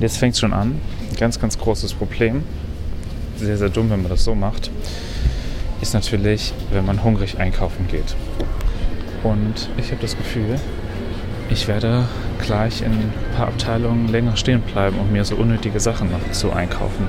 Jetzt fängt es schon an. Ein ganz, ganz großes Problem. Sehr, sehr dumm, wenn man das so macht. Ist natürlich, wenn man hungrig einkaufen geht. Und ich habe das Gefühl, ich werde gleich in ein paar Abteilungen länger stehen bleiben, um mir so unnötige Sachen noch zu einkaufen.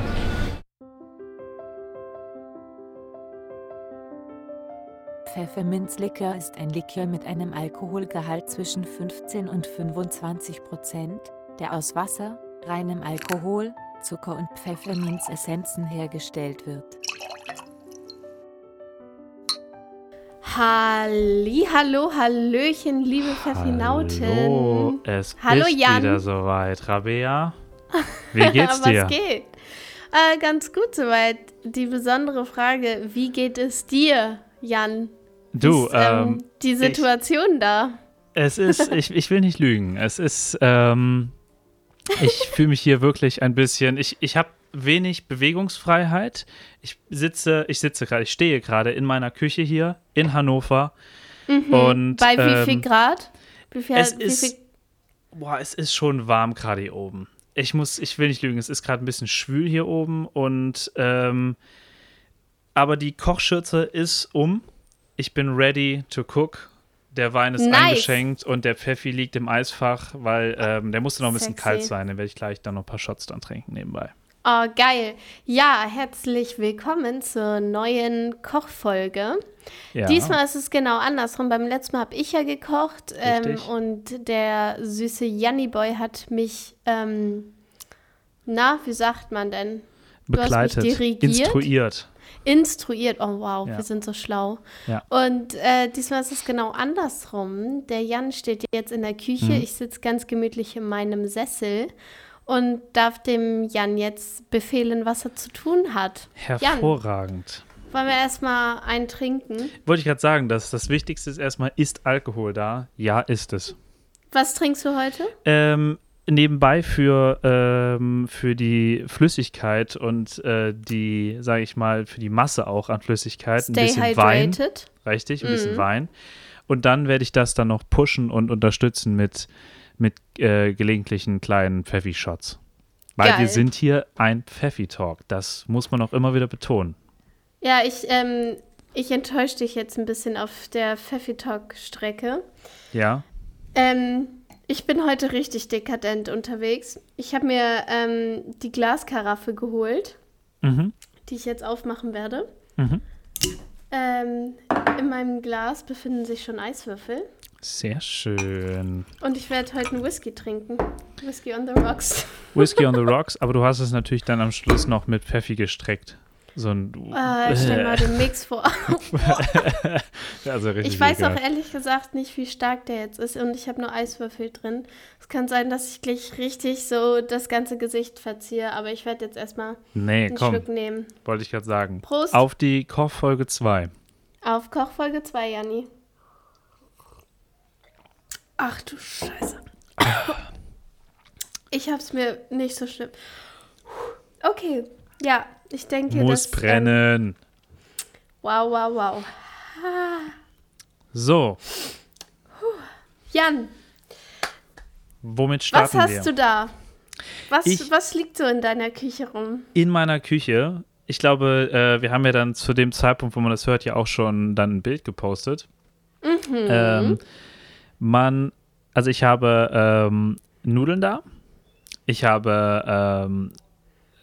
Pfefferminzlikör ist ein Likör mit einem Alkoholgehalt zwischen 15 und 25 Prozent, der aus Wasser, reinem Alkohol, Zucker und Pfefferminzessenzen hergestellt wird. Halli, hallo, hallöchen, liebe Pfeffinauten. Hallo, es Hallo, ist Jan. wieder soweit. Rabea, wie geht's dir? Was geht? Äh, ganz gut soweit. Die besondere Frage, wie geht es dir, Jan? Du, ist, ähm, ähm, die Situation da. es ist, ich, ich will nicht lügen. Es ist, ähm, ich fühle mich hier wirklich ein bisschen, ich, ich habe wenig Bewegungsfreiheit. Ich sitze, ich sitze gerade, ich stehe gerade in meiner Küche hier in Hannover. Und, Bei wie ähm, viel Grad? Wie viel, es wie ist- viel, Boah, es ist schon warm gerade hier oben. Ich muss, ich will nicht lügen, es ist gerade ein bisschen schwül hier oben und ähm, aber die Kochschürze ist um. Ich bin ready to cook. Der Wein ist Nice. eingeschenkt und der Pfeffi liegt im Eisfach, weil ähm, der musste noch ein bisschen Sexy. kalt sein. Dann werde ich gleich dann noch ein paar Shots dann trinken nebenbei. Oh, geil. Ja, herzlich willkommen zur neuen Kochfolge. Ja. Diesmal ist es genau andersrum. Beim letzten Mal habe ich ja gekocht ähm, und der süße Janni Boy hat mich, ähm, na, wie sagt man denn? Du begleitet, instruiert. Instruiert. Oh wow, Ja. wir sind so schlau. Ja. Und äh, diesmal ist es genau andersrum. Der Jan steht jetzt in der Küche. Mhm. Ich sitze ganz gemütlich in meinem Sessel und darf dem Jan jetzt befehlen, was er zu tun hat. Hervorragend. Wollen wir erstmal einen trinken? Wollte ich gerade sagen, dass das Wichtigste ist erstmal, ist Alkohol da? Ja, ist es. Was trinkst du heute? Ähm, nebenbei für, ähm, für die Flüssigkeit und äh, die, sage ich mal, für die Masse auch an Flüssigkeit ein Stay bisschen Wein, hydrated. richtig, ein bisschen Mhm. Wein. Und dann werde ich das dann noch pushen und unterstützen mit, mit äh, gelegentlichen kleinen Pfeffi-Shots. Weil Geil. wir sind hier ein Pfeffi-Talk. Das muss man auch immer wieder betonen. Ja, ich, ähm, ich enttäusche dich jetzt ein bisschen auf der Pfeffi Talk Strecke. Ja? Ähm, ich bin heute richtig dekadent unterwegs. Ich habe mir ähm, die Glaskaraffe geholt, Mhm. die ich jetzt aufmachen werde. Mhm. Ähm, in meinem Glas befinden sich schon Eiswürfel. Sehr schön. Und ich werde heute einen Whisky trinken. Whisky on the rocks. Whiskey on the Rocks, aber du hast es natürlich dann am Schluss noch mit Pfeffi gestreckt. So ein. Äh, stell mal den Mix vor. also richtig Ich weiß ekelhaft. auch ehrlich gesagt nicht, wie stark der jetzt ist. Und ich habe nur Eiswürfel drin. Es kann sein, dass ich gleich richtig so das ganze Gesicht verziehe. Aber ich werde jetzt erstmal Nee, einen komm, Schluck nehmen. wollte ich gerade sagen. Prost. Auf die Kochfolge 2. Auf Kochfolge 2, Janni. Ach du Scheiße. Ich hab's mir nicht so schlimm. Okay, ja, ich denke, Muss das, Ähm, brennen. wow, wow, wow. So, Jan, womit was starten hast wir? du da? Was, Ich- was liegt so in deiner Küche rum? In meiner Küche. Ich glaube, äh, wir haben ja dann zu dem Zeitpunkt, wo man das hört, ja auch schon dann ein Bild gepostet. Mhm. Ähm, man, also ich habe ähm, Nudeln da. Ich habe ähm,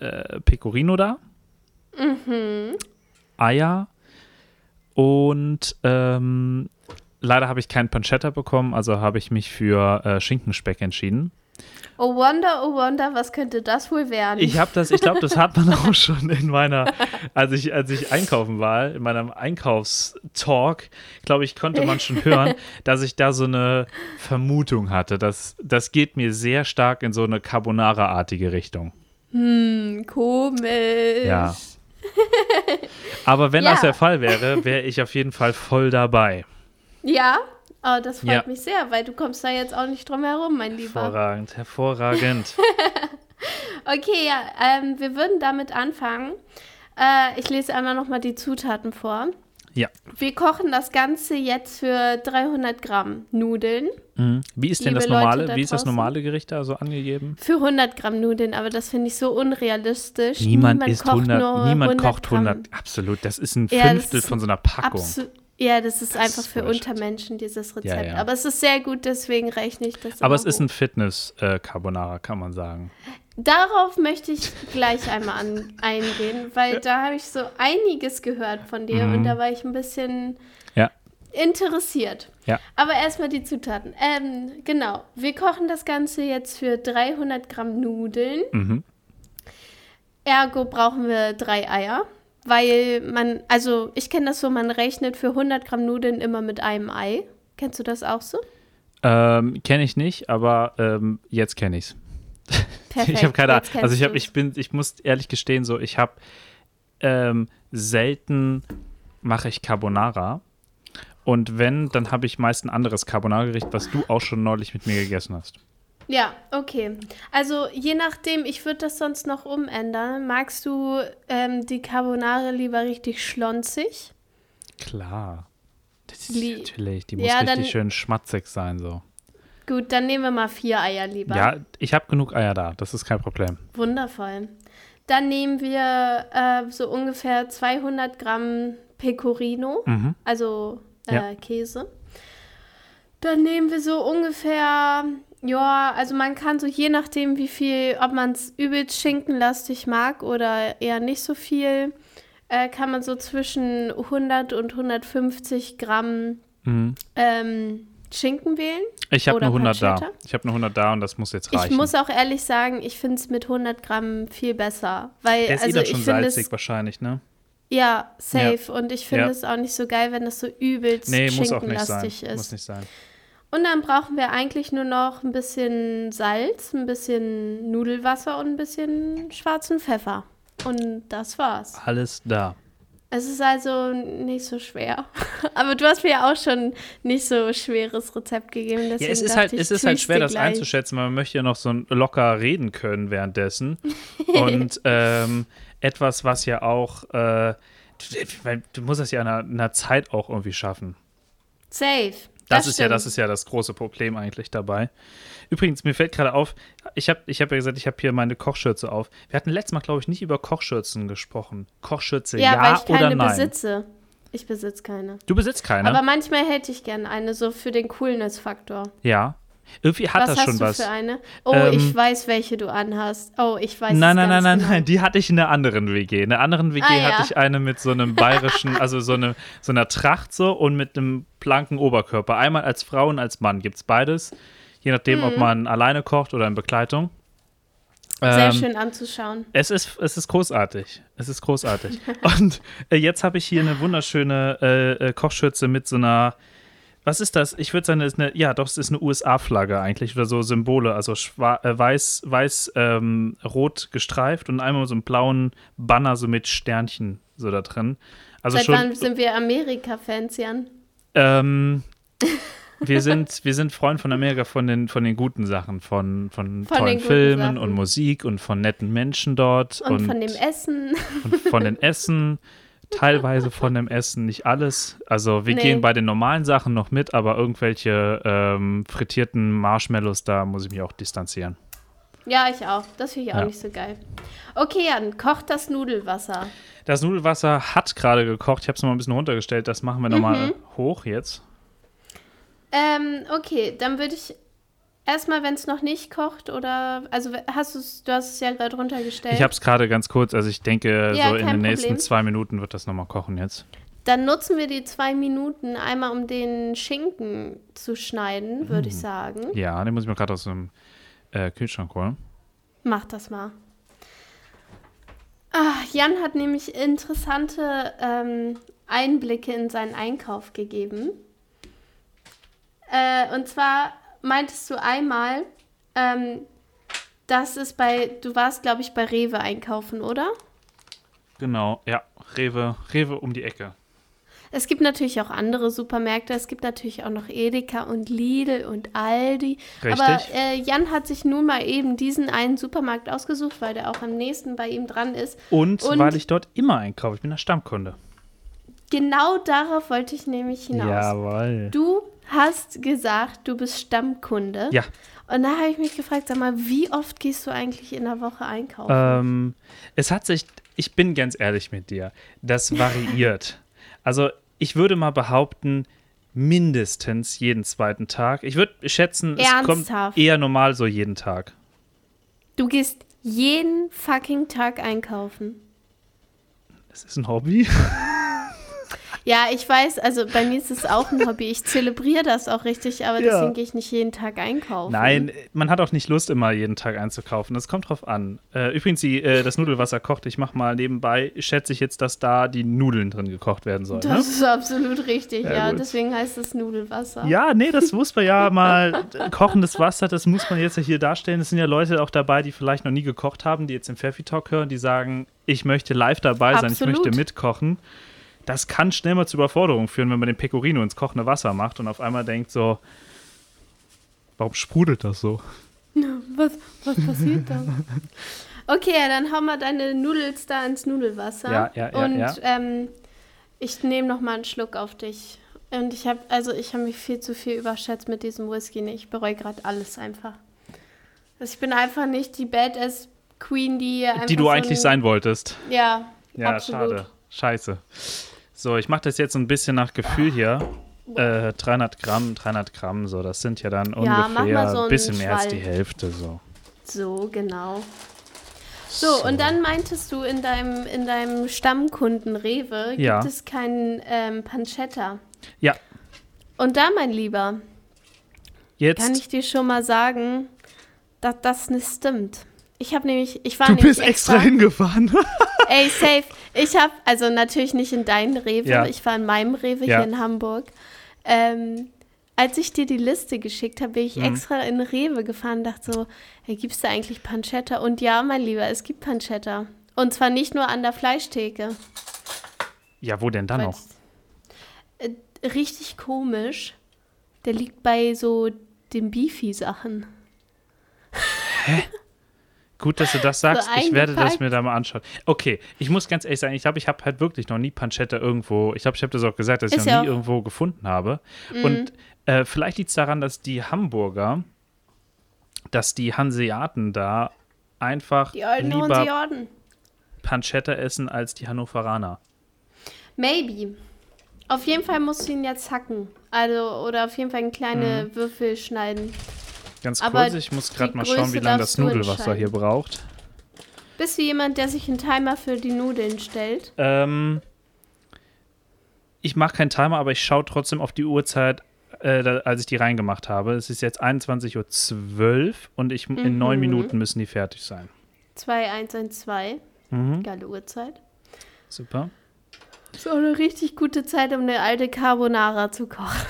äh, Pecorino da. Mhm. Eier und ähm, leider habe ich keinen Pancetta bekommen, also habe ich mich für äh, Schinkenspeck entschieden. Oh Wonder, oh Wonder, was könnte das wohl werden? Ich habe das, ich glaube, das hat man auch schon in meiner, als ich, als ich einkaufen war, in meinem Einkaufstalk, glaube ich, konnte man schon hören, dass ich da so eine Vermutung hatte. Das, das geht mir sehr stark in so eine Carbonara-artige Richtung. hm, komisch. Ja. Aber wenn das Ja. der Fall wäre, wäre ich auf jeden Fall voll dabei. Ja? Oh, das freut Ja. mich sehr, weil du kommst da jetzt auch nicht drum herum, mein Lieber. Hervorragend, hervorragend. Okay, ja, ähm, wir würden damit anfangen. Äh, ich lese einmal nochmal die Zutaten vor. Ja. Wir kochen das Ganze jetzt für 300 Gramm Nudeln. Mhm. Wie ist denn Liebe das normale, da wie ist das normale Gericht da so angegeben? Für 100 Gramm Nudeln, aber das finde ich so unrealistisch. Niemand, isst 100, nur niemand kocht Gramm. 100. Absolut, das ist ein Fünftel ist von so einer Packung. Ja, das ist Das einfach ist für. Untermenschen, dieses Rezept. Ja, ja. Aber es ist sehr gut, deswegen rechne ich das Aber es ist hoch. ein Fitness-Carbonara, kann man sagen. Darauf möchte ich gleich einmal an, eingehen, weil da habe ich so einiges gehört von dir Mhm. und da war ich ein bisschen Ja. interessiert. Ja. Aber erstmal die Zutaten. Ähm, genau, wir kochen das Ganze jetzt für 300 Gramm Nudeln. Mhm. Ergo brauchen wir drei Eier, weil man, also ich kenne das so, man rechnet für 100 Gramm Nudeln immer mit einem Ei. Kennst du das auch so? Ähm, kenne ich nicht, aber ähm, jetzt kenne ich's. Perfekt. Ich habe keine Ahnung. Also ich habe, ich bin, ich muss ehrlich gestehen, so ich habe ähm, selten mache ich Carbonara. Und wenn, dann habe ich meist ein anderes Carbonara-Gericht, was du auch schon neulich mit mir gegessen hast. Ja, okay. Also je nachdem, ich würde das sonst noch umändern. Magst du ähm, die Carbonara lieber richtig schlonzig? Klar. Das ist Lie- natürlich, die muss Ja, richtig schön schmatzig sein so. Gut, dann nehmen wir mal vier Eier lieber. Ja, ich habe genug Eier da, das ist kein Problem. Wundervoll. Dann nehmen wir äh, so ungefähr 200 Gramm Pecorino, Mhm. also äh, Ja. Käse. Dann nehmen wir so ungefähr, ja, also man kann so je nachdem, wie viel, ob man es übelst schinkenlastig mag oder eher nicht so viel, äh, kann man so zwischen 100 und 150 Gramm Mhm. ähm, Schinken wählen. Ich habe eine 100 da. Ich habe eine 100 da und das muss jetzt reichen. Ich muss auch ehrlich sagen, ich finde es mit 100 Gramm viel besser. Weil, Der ist also eh dann ich schon finde salzig es, wahrscheinlich, ne? ja, safe. Und ich finde Ja. es auch nicht so geil, wenn das so übelst Nee, schinkenlastig ist. Muss nicht sein. Und dann brauchen wir eigentlich nur noch ein bisschen Salz, ein bisschen Nudelwasser und ein bisschen schwarzen Pfeffer. Und das war's. Alles da. Es ist also nicht so schwer. Aber du hast mir ja auch schon nicht so schweres Rezept gegeben. Ja, es ist halt, ich, es ist halt schwer, das gleich. einzuschätzen, weil man möchte ja noch so locker reden können währenddessen. Und ähm, etwas, was ja auch, äh, weil du musst das ja in einer, in einer Zeit auch irgendwie schaffen. Safe. Das, ist ja, stimmt. das ist ja das große Problem eigentlich dabei. Übrigens, mir fällt gerade auf, ich habe ich hab ja gesagt, ich habe hier meine Kochschürze auf. Wir hatten letztes Mal, glaube ich, nicht über Kochschürzen gesprochen. Kochschürze, ja, Ja, weil ich oder keine nein? besitze. Ich besitze keine. Du besitzt keine? Aber manchmal hätte ich gerne eine, so für den Coolness-Faktor. ja. Irgendwie hat Was das hast schon du was. für eine? Oh, Ähm, ich weiß, welche du anhast. Oh, ich weiß Nein, nein, nein, nein, genau. nein, die hatte ich in einer anderen WG. In einer anderen WG Ah, ja. hatte ich eine mit so einem bayerischen, also so, eine, so einer Tracht so und mit einem blanken Oberkörper. Einmal als Frau und als Mann gibt es beides. Je nachdem, ob man alleine kocht oder in Begleitung. Mhm. Sehr Ähm, schön anzuschauen. Es ist, es ist großartig. Es ist großartig. Und äh, jetzt habe ich hier eine wunderschöne äh, äh, Kochschürze mit so einer. Was ist das? Ich würde sagen, das ist eine, ja, doch, es ist eine USA-Flagge eigentlich oder so Symbole, also äh, weiß, weiß, ähm, rot gestreift und einmal so einen blauen Banner so mit Sternchen so da drin. Also Seit schon. wann sind wir Amerika-Fans, Jan? Ähm, wir sind, wir sind Freunde von Amerika von den, von den guten Sachen, von, von, Von tollen Filmen Sachen. und Musik und von netten Menschen dort. Und, von dem Essen. und von den Essen, teilweise von dem Essen, nicht alles. Also wir Nee. gehen bei den normalen Sachen noch mit, aber irgendwelche ähm, frittierten Marshmallows, da muss ich mich auch distanzieren. Ja, ich auch. Das finde ich auch Ja. nicht so geil. Okay, Jan, kocht das Nudelwasser. Das Nudelwasser hat gerade gekocht. Ich habe es mal ein bisschen runtergestellt. Das machen wir nochmal Mhm. hoch jetzt. Ähm, okay, dann würde ich erstmal, wenn es noch nicht kocht, oder also hast du du hast es ja gerade runtergestellt. Ich habe es gerade ganz kurz, also ich denke, Ja, so in den nächsten Problem. zwei Minuten wird das nochmal kochen jetzt. Dann nutzen wir die zwei Minuten einmal, um den Schinken zu schneiden, würde ich Hm. sagen. Ja, den muss ich mir gerade aus dem äh, Kühlschrank holen. Mach das mal. Ah, Jan hat nämlich interessante ähm, Einblicke in seinen Einkauf gegeben. Äh, und zwar meintest du einmal, ähm, dass es bei, du warst, glaube ich, bei Rewe einkaufen, oder? Genau, ja. Rewe, Rewe um die Ecke. Es gibt natürlich auch andere Supermärkte. Es gibt natürlich auch noch Edeka und Lidl und Aldi. Richtig. Aber äh, Jan hat sich nun mal eben diesen einen Supermarkt ausgesucht, weil der auch am nächsten bei ihm dran ist. Und, Und- weil ich dort immer einkaufe. Ich bin der Stammkunde. genau darauf wollte ich nämlich hinaus. Jawohl. Du hast gesagt, du bist Stammkunde. Ja. Und da habe ich mich gefragt, sag mal, wie oft gehst du eigentlich in der Woche einkaufen? Ähm, es hat sich, ich bin ganz ehrlich mit dir, das variiert. also ich würde mal behaupten, mindestens jeden zweiten Tag. Ich würde schätzen, es kommt Ernsthaft? eher normal so jeden Tag. Du gehst jeden fucking Tag einkaufen. Das ist ein Hobby. Ja, ich weiß, also bei mir ist es auch ein Hobby. Ich zelebriere das auch richtig, aber Ja. deswegen gehe ich nicht jeden Tag einkaufen. Nein, man hat auch nicht Lust, immer jeden Tag einzukaufen. Das kommt drauf an. Äh, übrigens, die, äh, das Nudelwasser kocht. Ich mache mal nebenbei, schätze ich jetzt, dass da die Nudeln drin gekocht werden sollen. Ne? Das ist absolut richtig, Ja, ja. Deswegen heißt es Nudelwasser. Ja, nee, das muss man ja mal. Kochendes Wasser, das muss man jetzt ja hier darstellen. Es sind ja Leute auch dabei, die vielleicht noch nie gekocht haben, die jetzt im Pfeffi Talk hören, die sagen, ich möchte live dabei sein, ich Absolut. möchte mitkochen. Das kann schnell mal zu Überforderung führen, wenn man den Pecorino ins kochende Wasser macht und auf einmal denkt so, warum sprudelt das so? Was, was passiert da? Okay, dann hau mal deine Nudels da ins Nudelwasser. Ja, ja, ja, Und ja. Ähm, ich nehme noch mal einen Schluck auf dich. Und ich habe, also ich habe mich viel zu viel überschätzt mit diesem Whisky. Nee, Ich bereue gerade alles einfach. Also ich bin einfach nicht die Badass Queen, die Die du so eigentlich ein, sein wolltest. Ja, Ja, absolut. schade. Scheiße. So, ich mache das jetzt so ein bisschen nach Gefühl hier. Äh, 300 Gramm, 300 Gramm, so, das sind ja dann Ja, ungefähr so ein bisschen mehr als die Schwall. Hälfte, so. So, genau. So, und dann meintest du in deinem, in deinem Stammkunden Rewe gibt Ja. es keinen ähm, Pancetta. Ja, Und da, mein Lieber, jetzt. kann ich dir schon mal sagen, dass das nicht stimmt. Ich habe nämlich, ich war du nämlich bist extra hingefahren. Ey, safe. Ich habe, also natürlich nicht in deinen Rewe, Ja. ich war in meinem Rewe Ja. hier in Hamburg. Ähm, als ich dir die Liste geschickt habe, bin ich Mhm. extra in Rewe gefahren und dachte so, hey, gibt es da eigentlich Pancetta? Und ja, mein Lieber, es gibt Pancetta. Und zwar nicht nur an der Fleischtheke. ja, wo denn dann noch? Äh, richtig komisch. Der liegt bei so den Beefy-Sachen. Gut, dass du das sagst. ich werde das mir da mal anschauen. Okay, ich muss ganz ehrlich sagen, ich glaube, ich habe halt wirklich noch nie Pancetta irgendwo, ich glaube, ich habe das auch gesagt, dass ich Ist noch ja nie auch- Mhm. irgendwo gefunden habe. Und äh, vielleicht liegt es daran, dass die Hamburger, dass die Hanseaten da einfach Die alten lieber Hanseaten. Pancetta essen als die Hannoveraner. Maybe. Auf jeden Fall musst du ihn jetzt hacken. Also, oder auf jeden Fall in kleine Mhm. Würfel schneiden. Ganz Aber kurz, ich muss gerade mal schauen, Größe wie lange das Nudelwasser hier braucht. Bist du jemand, der sich einen Timer für die Nudeln stellt? Ähm, ich mache keinen Timer, aber ich schaue trotzdem auf die Uhrzeit, äh, da, als ich die reingemacht habe. Es ist jetzt 21.12 Uhr und ich, in neun Mhm. Minuten müssen die fertig sein. 2112. Mhm, Geile Uhrzeit. super. Ist auch eine richtig gute Zeit, um eine alte Carbonara zu kochen.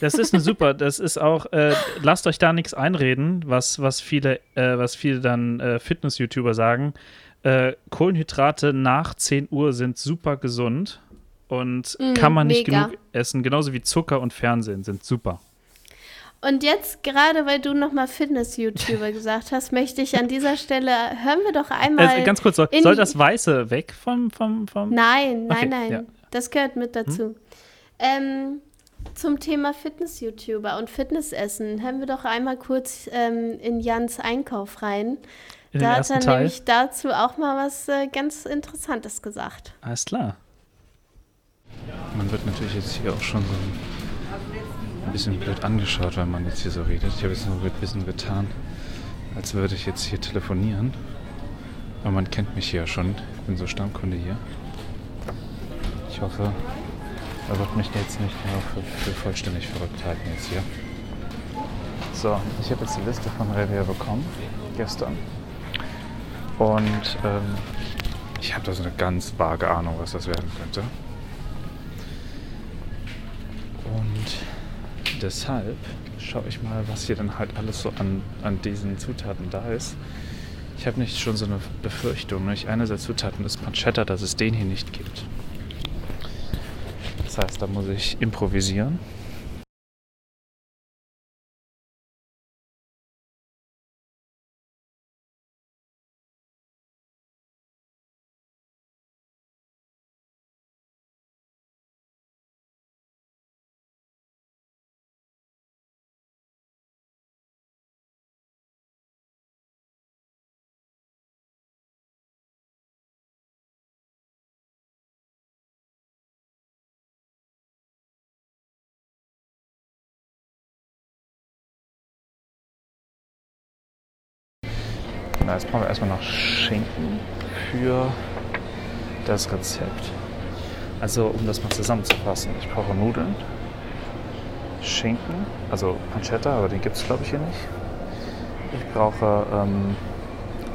Das ist eine super, das ist auch, äh, lasst euch da nichts einreden, was, was viele, äh, was viele dann äh, Fitness-YouTuber sagen. Äh, Kohlenhydrate nach 10 Uhr sind super gesund und Mm, kann man nicht mega. genug essen. Genauso wie Zucker und Fernsehen sind super. Und jetzt, gerade weil du nochmal Fitness-YouTuber gesagt hast, möchte ich an dieser Stelle, hören wir doch einmal. Äh, ganz kurz, soll, in soll das Weiße weg vom, vom, vom Nein, nein, Okay, nein. ja. Hm? Das gehört mit dazu. Ähm, zum Thema Fitness-YouTuber und Fitnessessen hören wir doch einmal kurz ähm, in Jans Einkauf rein. in den da hat er Teil? nämlich dazu auch mal was äh, ganz Interessantes gesagt. Alles klar. Man wird natürlich jetzt hier auch schon so ein, ein bisschen blöd angeschaut, wenn man jetzt hier so redet. Ich habe jetzt nur ein bisschen getan, als würde ich jetzt hier telefonieren. Aber man kennt mich hier ja schon. Ich bin so Stammkunde hier. Ich hoffe, er wird mich jetzt nicht mehr für, für vollständig verrückt halten jetzt hier. So, ich habe jetzt die Liste von Revia bekommen, gestern. Und ähm, ich habe da so eine ganz vage Ahnung, was das werden könnte. Und deshalb schaue ich mal, was hier dann halt alles so an, an diesen Zutaten da ist. Ich habe nicht schon so eine Befürchtung. Nämlich eine der Zutaten ist Pancetta, dass es den hier nicht gibt. Das heißt, da muss ich improvisieren. Na, jetzt brauchen wir erstmal noch Schinken für das Rezept. Also, um das mal zusammenzufassen, ich brauche Nudeln, Schinken, also Pancetta, aber den gibt es glaube ich hier nicht. Ich brauche ähm,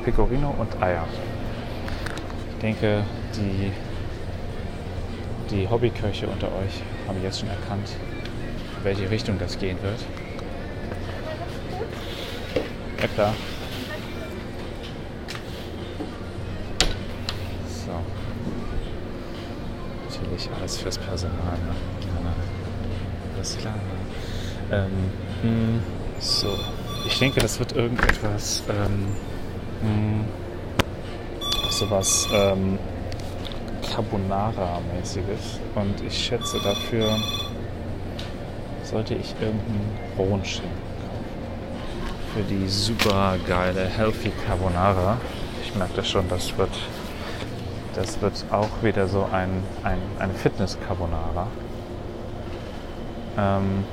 Pecorino und Eier. Ich denke, die, die Hobbyköche unter euch haben jetzt schon erkannt, in welche Richtung das gehen wird. Ja klar. Natürlich alles fürs Personal, ne? Ja, alles klar. Ähm, mh, so. Ich denke, das wird irgendetwas, ähm, mh, sowas, ähm, Carbonara-mäßiges. Und ich schätze, dafür sollte ich irgendeinen rohen kaufen. Für die super geile Healthy Carbonara. Ich merke das schon, das wird, das wird auch wieder so ein, ein, eine Fitness-Carbonara. Ähm,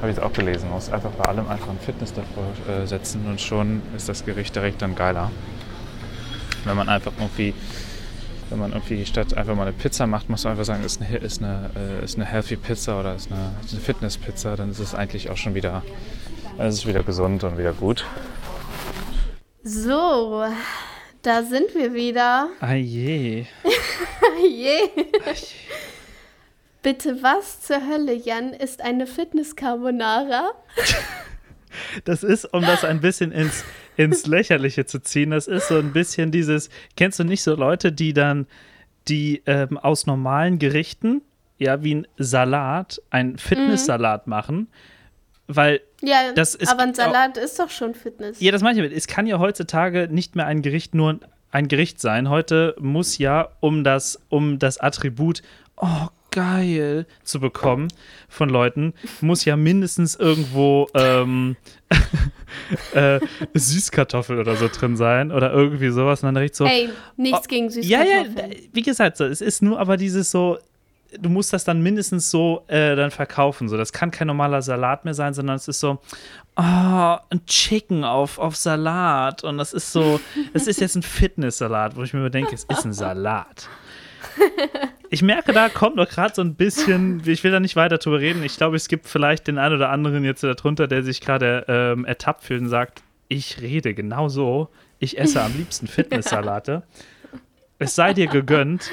habe ich jetzt auch gelesen. Man muss einfach bei allem einfach ein Fitness davor äh, setzen und schon ist das Gericht direkt dann geiler. Wenn man einfach irgendwie, wenn man irgendwie statt einfach mal eine Pizza macht, muss man einfach sagen, ist eine, ist eine, äh, ist eine Healthy Pizza oder ist eine, ist eine Fitness Pizza, dann ist es eigentlich auch schon wieder, dann ist es wieder gesund und wieder gut. So, da sind wir wieder. Ah je. Je. Bitte, was zur Hölle, Jan, ist eine Fitness-Carbonara? Das ist, um das ein bisschen ins, ins Lächerliche zu ziehen, das ist so ein bisschen dieses, kennst du nicht so Leute, die dann, die ähm, aus normalen Gerichten, ja, wie ein Salat, einen Fitnesssalat machen, weil Ja, Das ist- aber ein Salat ist doch schon Fitness. Ja, das meine ich damit. Es kann ja heutzutage nicht mehr ein Gericht nur ein Gericht sein. Heute muss ja, um das, um das Attribut, oh, geil, zu bekommen von Leuten, muss ja mindestens irgendwo ähm, äh, Süßkartoffel oder so drin sein oder irgendwie sowas. Und dann direkt so. Ey, nichts Oh, gegen ja, ja, Süßkartoffeln. wie gesagt, so, es ist nur aber dieses so, du musst das dann mindestens so äh, dann verkaufen. So, das kann kein normaler Salat mehr sein, sondern es ist so, oh, ein Chicken auf, auf Salat. Und das ist so, es ist jetzt ein Fitness-Salat, wo ich mir denke, es ist ein Salat. Ich merke, da kommt noch gerade so ein bisschen, ich will da nicht weiter drüber reden. Ich glaube, es gibt vielleicht den einen oder anderen jetzt darunter, der sich gerade ähm, ertappt fühlt und sagt, ich rede genau so. Ich esse am liebsten Fitnesssalate. Es sei dir gegönnt.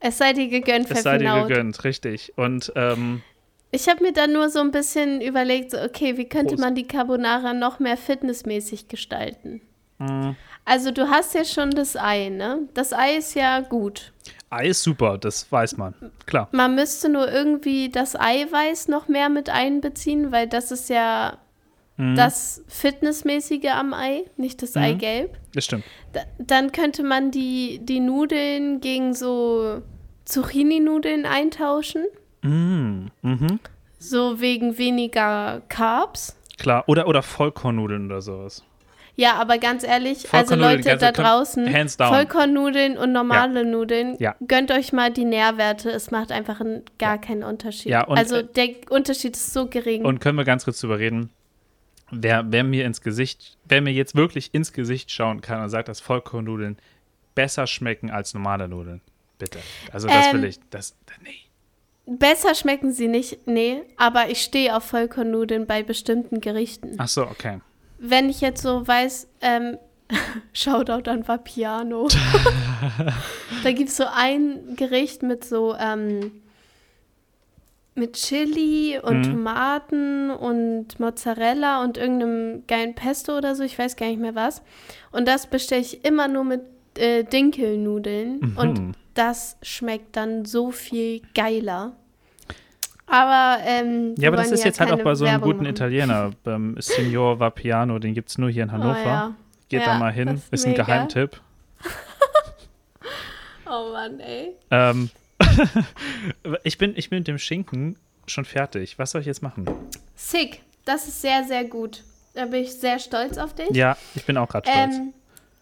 Es sei dir gegönnt, Es sei dir gegönnt, richtig. Und ähm, Ich habe mir dann nur so ein bisschen überlegt, so, okay, wie könnte Prost. man die Carbonara noch mehr fitnessmäßig gestalten? mh, Also du hast ja schon das Ei, ne? Das Ei ist ja gut. Ei ist super, das weiß man. Klar. Man müsste nur irgendwie das Eiweiß noch mehr mit einbeziehen, weil das ist ja Mhm. das Fitnessmäßige am Ei, nicht das Mhm. Eigelb. Das stimmt. Da, dann könnte man die, die Nudeln gegen so Zucchini-Nudeln eintauschen. Mm, mhm. So wegen weniger Carbs. Klar. Oder, oder Vollkornnudeln oder sowas. Ja, aber ganz ehrlich, also Leute da draußen. Vollkornnudeln und normale Nudeln, Ja. gönnt euch mal die Nährwerte. Es macht einfach einen, gar keinen Unterschied. Ja, also äh, der Unterschied ist so gering. Und können wir ganz kurz drüber reden? Wer, wer mir ins Gesicht, wer mir jetzt wirklich ins Gesicht schauen kann und sagt, dass Vollkornnudeln besser schmecken als normale Nudeln, bitte. Also das will Ähm, ich, das, nee. Besser schmecken sie nicht, nee, aber ich stehe auf Vollkornnudeln bei bestimmten Gerichten. Ach so, okay. Wenn ich jetzt so weiß, ähm, Shoutout an Vapiano. da gibt es so ein Gericht mit so, ähm, mit Chili und Mhm. Tomaten und Mozzarella und irgendeinem geilen Pesto oder so, ich weiß gar nicht mehr was. Und das bestelle ich immer nur mit äh, Dinkelnudeln. Mhm. Und das schmeckt dann so viel geiler. Aber, ähm, Ja, aber das ist jetzt halt auch bei so einem Werbung guten machen. Italiener, beim Signor Vapiano, den gibt es nur hier in Hannover. Oh, ja. Geht Ja, da mal hin, ist, ist ein. Geheimtipp. Oh Mann, ey. Ähm, ich, bin, ich bin mit dem Schinken schon fertig. Was soll ich jetzt machen? Sick. Das ist sehr, sehr gut. Da bin ich sehr stolz auf dich. Ja, ich bin auch gerade stolz. Ähm,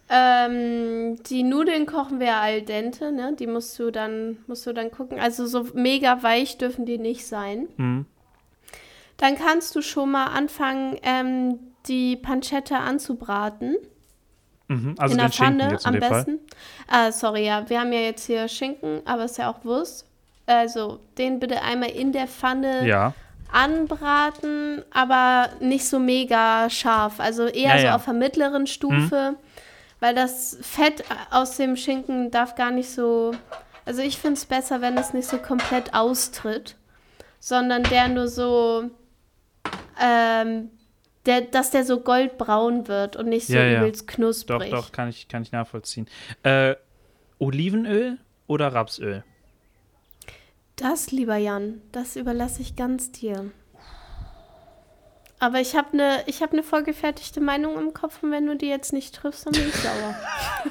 ähm, die Nudeln kochen wir al dente, ne? Die musst du dann, musst du dann gucken. Also so mega weich dürfen die nicht sein. Mhm. Dann kannst du schon mal anfangen, ähm, die Pancetta anzubraten. Mhm, also in der Pfanne am besten. Ah, sorry, ja, wir haben ja jetzt hier Schinken, aber ist ja auch Wurst. Also, den bitte einmal in der Pfanne Ja, anbraten, aber nicht so mega scharf. Also eher Ja, so auf der mittleren Stufe, weil das Fett aus dem Schinken darf gar nicht so. Also ich finde es besser, wenn es nicht so komplett austritt, sondern der nur so. Ähm, der, dass der so goldbraun wird und nicht so Ja, übelst doch, knusprig. doch, kann ich, kann ich nachvollziehen. Äh, Olivenöl oder Rapsöl? Das, lieber Jan, das überlasse ich ganz dir. Aber ich habe eine hab ne vorgefertigte Meinung im Kopf und wenn du die jetzt nicht triffst, dann bin ich sauer.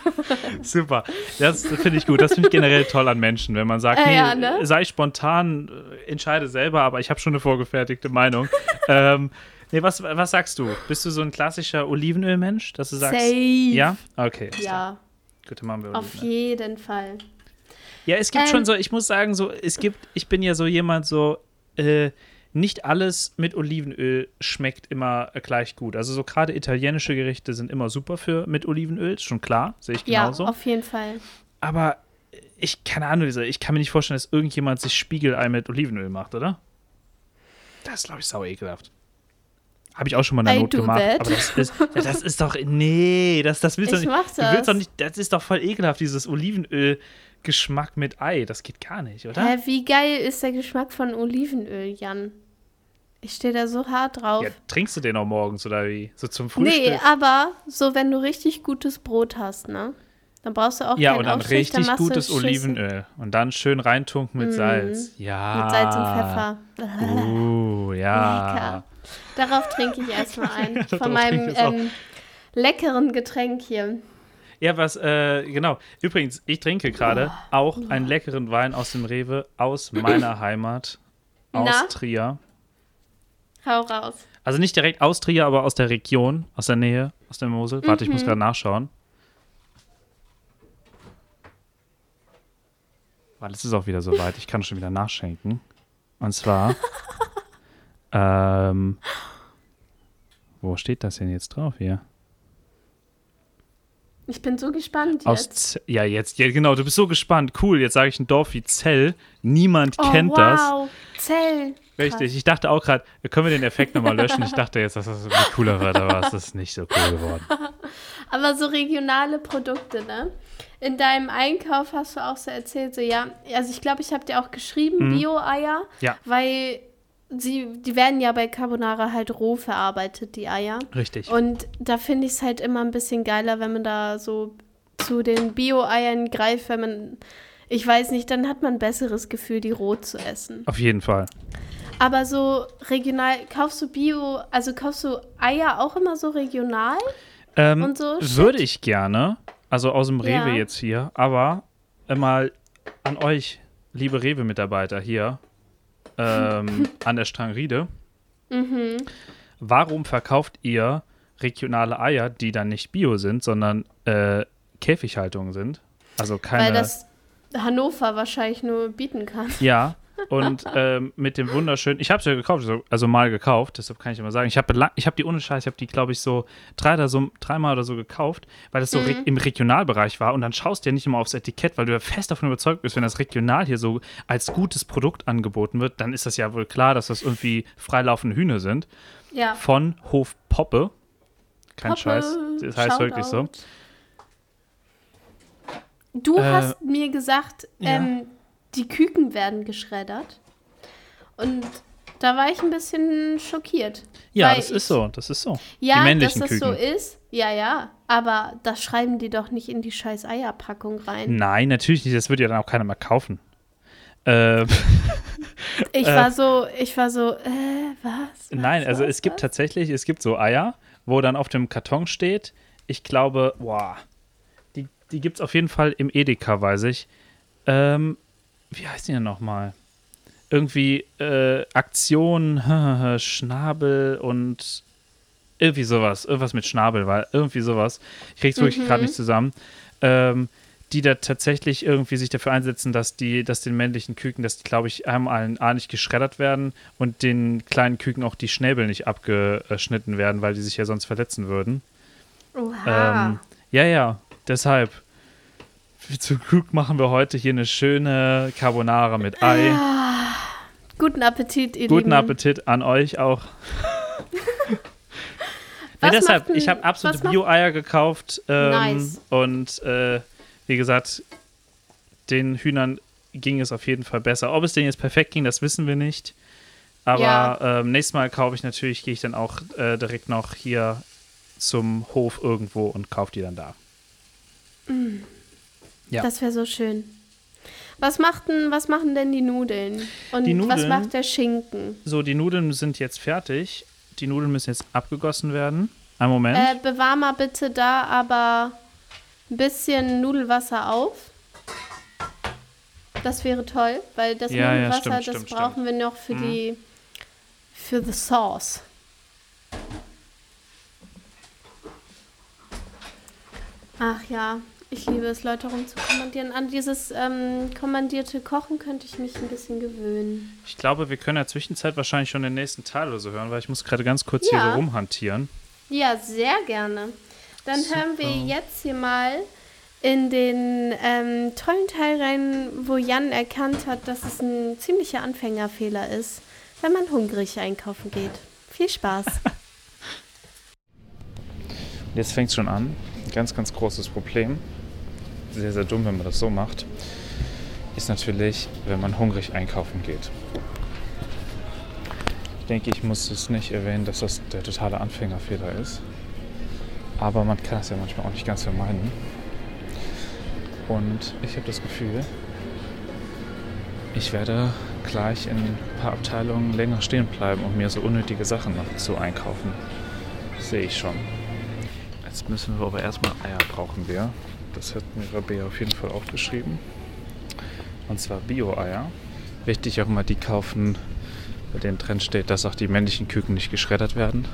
Super. Das finde ich gut. Das finde ich generell toll an Menschen, wenn man sagt, Äh, nee, ja, ne? sei spontan, äh, entscheide selber, aber ich habe schon eine vorgefertigte Meinung. ähm, nee, was, was sagst du? Bist du so ein klassischer Olivenölmensch, dass du sagst, Safe. ja? Okay. Ja, Gut, dann machen wir auf Olivenöl. jeden Fall. Ja, es gibt Ähm, schon so, ich muss sagen, so, es gibt, ich bin ja so jemand, so, äh, nicht alles mit Olivenöl schmeckt immer äh, gleich gut. Also so gerade italienische Gerichte sind immer super für mit Olivenöl, ist schon klar, sehe ich Ja, genauso. auf jeden Fall. Aber ich, keine Ahnung, ich kann mir nicht vorstellen, dass irgendjemand sich Spiegelei mit Olivenöl macht, oder? Das ist, glaube ich, sau ekelhaft. Habe ich auch schon mal in der I Not gemacht. that. Aber das ist, das ist doch, nee, das, das willst du Ich nicht. mach Du willst das. doch nicht, das ist doch voll ekelhaft, dieses Olivenöl-Geschmack mit Ei. Das geht gar nicht, oder? Hä, wie geil ist der Geschmack von Olivenöl, Jan? Ich stehe da so hart drauf. Ja, trinkst du den auch morgens oder wie? So zum Frühstück? nee, aber so, wenn du richtig gutes Brot hast, ne? Dann brauchst du auch ja, und dann Aufstrich, dann richtig du gutes Olivenöl. Und dann schön reintunken mit Salz. Ja. Mit Salz und Pfeffer. Uh, ja. Lecker. Darauf trinke ich erstmal ein. Von meinem ähm, leckeren Getränk hier. Ja, was, äh, genau. Übrigens, ich trinke gerade auch einen leckeren Wein aus dem Rewe aus meiner Heimat, aus Na? Trier. Hau raus. Also nicht direkt aus Trier, aber aus der Region, aus der Nähe, aus der Mosel. Warte, ich muss Mhm. gerade nachschauen. Weil es ist auch wieder soweit. Ich kann schon wieder nachschenken. Und zwar, ähm, wo steht das denn jetzt drauf hier? Ich bin so gespannt Aus jetzt. Z ja, jetzt, ja, genau, du bist so gespannt. Cool, jetzt sage ich ein Dorf wie Zell. Niemand oh, kennt wow. das. Zell. Richtig, ich dachte auch gerade, können wir den Effekt nochmal löschen? Ich dachte jetzt, dass das irgendwie cooler wird, aber es ist nicht so cool geworden. Aber so regionale Produkte, ne? In deinem Einkauf hast du auch so erzählt, so ja, also ich glaube, ich habe dir auch geschrieben, Bio-Eier, Mhm. Ja. weil sie, die werden ja bei Carbonara halt roh verarbeitet, die Eier. Richtig. Und da finde ich es halt immer ein bisschen geiler, wenn man da so zu den Bio-Eiern greift, wenn man, ich weiß nicht, dann hat man ein besseres Gefühl, die roh zu essen. Auf jeden Fall. Aber so regional, kaufst du Bio, also kaufst du Eier auch immer so regional? Ähm, Und so würde ich gerne, also aus dem Rewe Ja. jetzt hier, aber mal an euch, liebe Rewe-Mitarbeiter hier ähm, an der Strangriede. Mhm. Warum verkauft ihr regionale Eier, die dann nicht Bio sind, sondern äh, Käfighaltung sind? Also keine. Weil das Hannover wahrscheinlich nur bieten kann. Ja, und ähm, mit dem wunderschönen, ich habe es ja gekauft, also, mal gekauft, deshalb kann ich immer sagen, ich habe ich hab die ohne Scheiß, ich habe die, glaube ich, so, drei oder so dreimal oder so gekauft, weil das so re im Regionalbereich war und dann schaust du ja nicht immer aufs Etikett, weil du ja fest davon überzeugt bist, wenn das regional hier so als gutes Produkt angeboten wird, dann ist das ja wohl klar, dass das irgendwie freilaufende Hühner sind. Ja. Von Hof Poppe. Kein Poppe, Scheiß, das heißt wirklich so. Shoutout. Du Äh, hast mir gesagt, ja. Die Küken werden geschreddert. Und da war ich ein bisschen schockiert. Ja, das ich- ist so, das ist so. Ja, die dass männlichen das Küken. so ist. Ja, ja. Aber das schreiben die doch nicht in die scheiß Eierpackung rein. Nein, natürlich nicht, das wird ja dann auch keiner mehr kaufen. Ähm, Ich Äh, war so, ich war so, äh, was? Nein, Was? also Was? es gibt Was? tatsächlich, es gibt so Eier, wo dann auf dem Karton steht, ich glaube, boah, die, die gibt es auf jeden Fall im Edeka, weiß ich. Ähm, wie heißt die denn nochmal? Irgendwie äh, Aktion, Schnabel und irgendwie sowas. Irgendwas mit Schnabel, weil irgendwie sowas. Ich krieg's wirklich Mhm. gerade nicht zusammen. Ähm, die da tatsächlich irgendwie sich dafür einsetzen, dass die, dass den männlichen Küken, dass die, glaube ich, einmal A nicht geschreddert werden und den kleinen Küken auch die Schnäbel nicht abgeschnitten werden, weil die sich ja sonst verletzen würden. Oha. Ähm, Ja, ja, deshalb. Zum Glück machen wir heute hier eine schöne Carbonara mit Ei. Ah, guten Appetit, ihr Guten Lieben. Appetit an euch auch. nee, deshalb, denn- ich habe absolute Bio-Eier gekauft. Ähm, Nice. Und äh, wie gesagt, den Hühnern ging es auf jeden Fall besser. Ob es denen jetzt perfekt ging, das wissen wir nicht. Aber Ja. ähm, nächstes Mal kaufe ich natürlich, gehe ich dann auch äh, direkt noch hier zum Hof irgendwo und kaufe die dann da. Ja. Das wäre so schön. Was, macht denn, was machen denn die Nudeln? Und Die was Nudeln? macht der Schinken? So, die Nudeln sind jetzt fertig. Die Nudeln müssen jetzt abgegossen werden. Einen Moment. Äh, bewahr mal bitte da aber ein bisschen Nudelwasser auf. Das wäre toll, weil das Ja, ja, Nudelwasser, stimmt, das stimmt, brauchen stimmt. wir noch für Mhm. die für the Sauce. Ach ja, ich liebe es, Leute rumzukommandieren. An dieses ähm, kommandierte Kochen könnte ich mich ein bisschen gewöhnen. Ich glaube, wir können in der Zwischenzeit wahrscheinlich schon den nächsten Teil oder so hören, weil ich muss gerade ganz kurz hier Ja. so rumhantieren. Ja, sehr gerne. Dann hören wir jetzt hier mal in den ähm, tollen Teil rein, wo Jan erkannt hat, dass es ein ziemlicher Anfängerfehler ist, wenn man hungrig einkaufen geht. Viel Spaß. Jetzt fängt es schon an. Ein ganz, ganz großes Problem. Sehr, sehr dumm, wenn man das so macht. Ist natürlich, wenn man hungrig einkaufen geht. Ich denke, ich muss es nicht erwähnen, dass das der totale Anfängerfehler ist. Aber man kann es ja manchmal auch nicht ganz vermeiden. Und ich habe das Gefühl, ich werde gleich in ein paar Abteilungen länger stehen bleiben und mir so unnötige Sachen noch zu einkaufen. Das sehe ich schon. Jetzt müssen wir aber erstmal Eier brauchen wir. Das hat mir Rabea auf jeden Fall aufgeschrieben. Und zwar Bio-Eier. Wichtig auch immer die kaufen, bei denen drin steht, dass auch die männlichen Küken nicht geschreddert werden.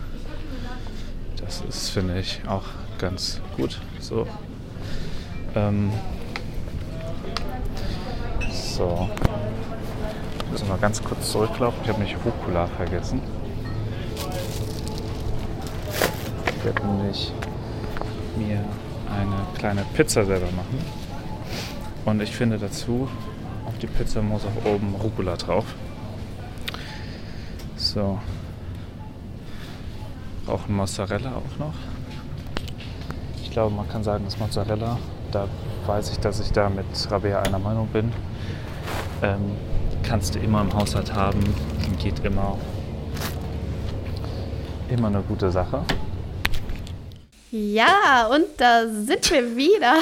Das ist, finde ich, auch ganz gut. So. Ähm. So. Muss mal ganz kurz zurücklaufen. Ich habe nämlich Rucola vergessen. Ich werde nämlich mir eine kleine Pizza selber machen. Und ich finde dazu, auf die Pizza muss auch oben Rucola drauf. So. Brauchen Mozzarella auch noch. Ich glaube, man kann sagen, dass Mozzarella, da weiß ich, dass ich da mit Rabea einer Meinung bin. Ähm, kannst du immer im Haushalt haben. Geht immer. Immer eine gute Sache. ja, und da sind wir wieder.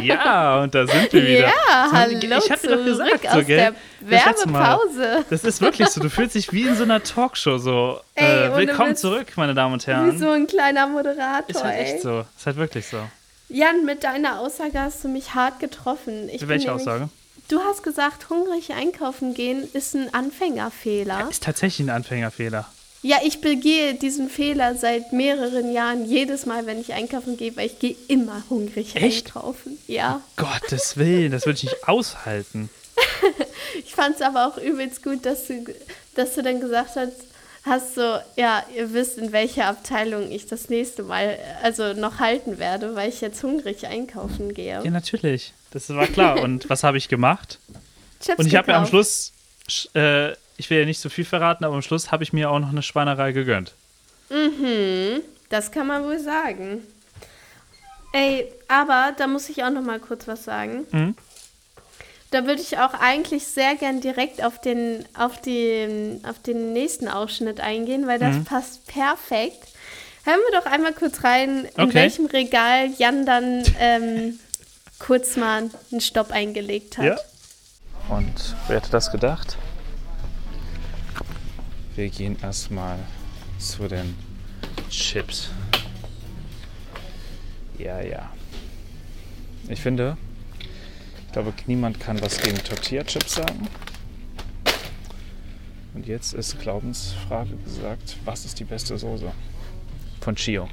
Ja, und da sind wir wieder. Ja, hallo ich dir doch gesagt, aus so, gell? der. Werbepause. Das ist wirklich so. Du fühlst dich wie in so einer Talkshow so. Ey, äh, willkommen zurück, meine Damen und Wie Herren. so ein kleiner Moderator. ist halt ey. echt so. Ist halt wirklich so. Jan, mit deiner Aussage hast du mich hart getroffen. Ich Welche nämlich- Aussage? Du hast gesagt, hungrig einkaufen gehen ist ein Anfängerfehler. Ist tatsächlich ein Anfängerfehler. Ja, ich begehe diesen Fehler seit mehreren Jahren jedes Mal, wenn ich einkaufen gehe, weil ich gehe immer hungrig Echt? einkaufen. Ja. Gottes Willen, das würde ich nicht aushalten. Ich fand es aber auch übelst gut, dass du, dass du dann gesagt hast, hast so, ja, ihr wisst, in welcher Abteilung ich das nächste Mal also noch halten werde, weil ich jetzt hungrig einkaufen gehe. Ja, natürlich. Das war klar. Und was habe ich gemacht? Chips Und ich habe mir am. Schluss, sch- äh, ich will ja nicht so viel verraten, aber am Schluss habe ich mir auch noch eine Schweinerei gegönnt. Mhm, das kann man wohl sagen. Ey, aber da muss ich auch noch mal kurz was sagen. Mhm. Da würde ich auch eigentlich sehr gern direkt auf den, auf den, auf den nächsten Ausschnitt eingehen, weil das Mhm. passt perfekt. Hören wir doch einmal kurz rein, in Okay. welchem Regal Jan dann ähm, kurz mal einen Stopp eingelegt hat. Ja. Und wer hätte das gedacht? Wir gehen erstmal zu den Chips. Ja, ja. Ich finde, ich glaube, niemand kann was gegen Tortilla-Chips sagen. Und jetzt ist Glaubensfrage gesagt, was ist die beste Soße? Von Chio.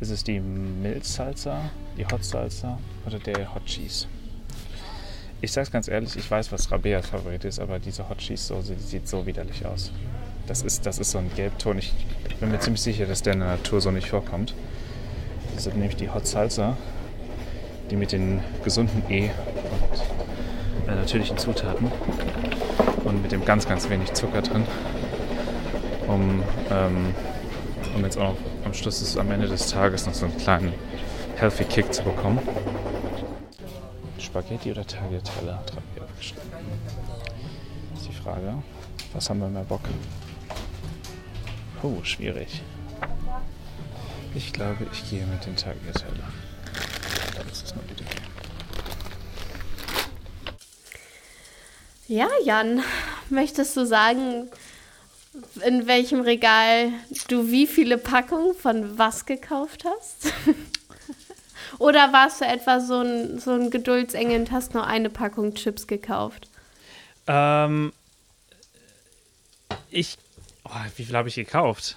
Ist es die Mild Salsa, die Hot Salsa oder der Hot Cheese? Ich sag's ganz ehrlich, ich weiß, was Rabeas Favorit ist, aber diese Hot Cheese Soße, die sieht so widerlich aus. Das ist, das ist so ein Gelbton. Ich bin mir ziemlich sicher, dass der in der Natur so nicht vorkommt. Das sind nämlich die Hot Salsa, die mit den gesunden E und äh, natürlichen Zutaten und mit dem ganz, ganz wenig Zucker drin, um, ähm, um jetzt auch am Schluss am Ende des Tages noch so einen kleinen Healthy Kick zu bekommen. Spaghetti oder Tagliatelle hat. Ist die Frage, was haben wir mehr Bock? Oh, schwierig. Ich glaube, ich gehe mit den Tagliatelle. Dann ist es Idee. Ja, Jan, möchtest du sagen, in welchem Regal du wie viele Packungen von was gekauft hast? Oder warst du etwa so ein, so ein Geduldsengel und hast nur eine Packung Chips gekauft? Ähm, ich, oh, wie viel habe ich gekauft?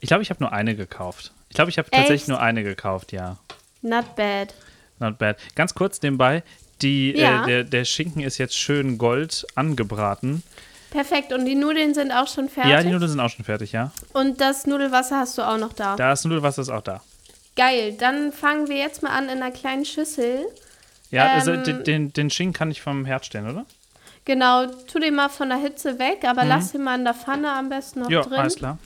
Ich glaube, ich habe nur eine gekauft. Ich glaube, ich habe tatsächlich nur eine gekauft, ja. Not bad. Not bad. Ganz kurz nebenbei, die, Ja. äh, der, der Schinken ist jetzt schön gold angebraten. Perfekt. Und die Nudeln sind auch schon fertig. Ja, die Nudeln sind auch schon fertig, ja. Und das Nudelwasser hast du auch noch da. Da ist Nudelwasser ist auch da. Geil. Dann fangen wir jetzt mal an in einer kleinen Schüssel. Ja, also Ähm, den, den, den Schinken kann ich vom Herd stellen, oder? Genau, tu den mal von der Hitze weg, aber lass ihn mal in der Pfanne am besten noch Mhm. Ja, drin. alles klar.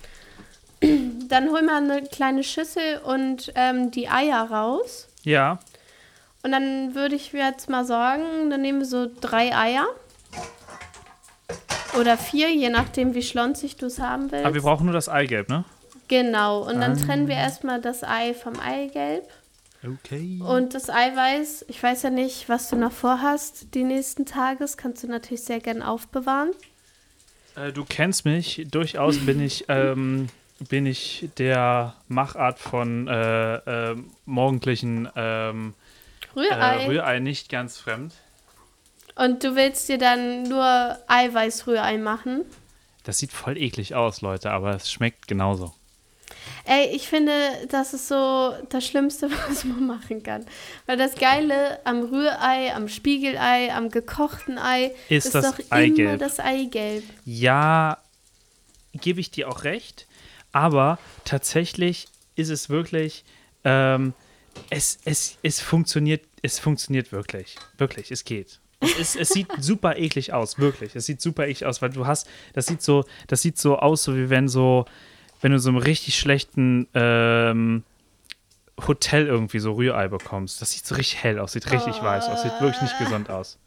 Dann hol mal eine kleine Schüssel und ähm, die Eier raus. Ja, Und dann würde ich jetzt mal sagen, dann nehmen wir so drei Eier. Oder vier, je nachdem, wie schlonzig du es haben willst. aber wir brauchen nur das Eigelb, ne? Genau, und dann trennen Ah. wir erstmal das Ei vom Eigelb. Okay. Und das Eiweiß, ich weiß ja nicht, was du noch vorhast die nächsten Tage, das kannst du natürlich sehr gern aufbewahren. Äh, du kennst mich, durchaus bin ich, ähm, bin ich der Machart von äh, äh, morgendlichen ähm, äh, Rührei. Rührei nicht ganz fremd. Und du willst dir dann nur Eiweißrührei machen? Das sieht voll eklig aus, Leute, aber es schmeckt genauso. Ey, ich finde, das ist so das Schlimmste, was man machen kann. Weil das Geile am Rührei, am Spiegelei, am gekochten Ei Ist das doch immer Eigelb. das Eigelb. Ja, gebe ich dir auch recht, aber tatsächlich ist es wirklich, ähm, es, es, es funktioniert, es funktioniert wirklich. Wirklich, es geht. Es, ist, es sieht super eklig aus, wirklich. Es sieht super eklig aus, weil du hast, das sieht so, das sieht so aus, so wie wenn so, wenn du so einem richtig schlechten ähm, Hotel irgendwie so Rührei bekommst. Das sieht so richtig hell aus, sieht richtig weiß aus, sieht wirklich nicht gesund aus.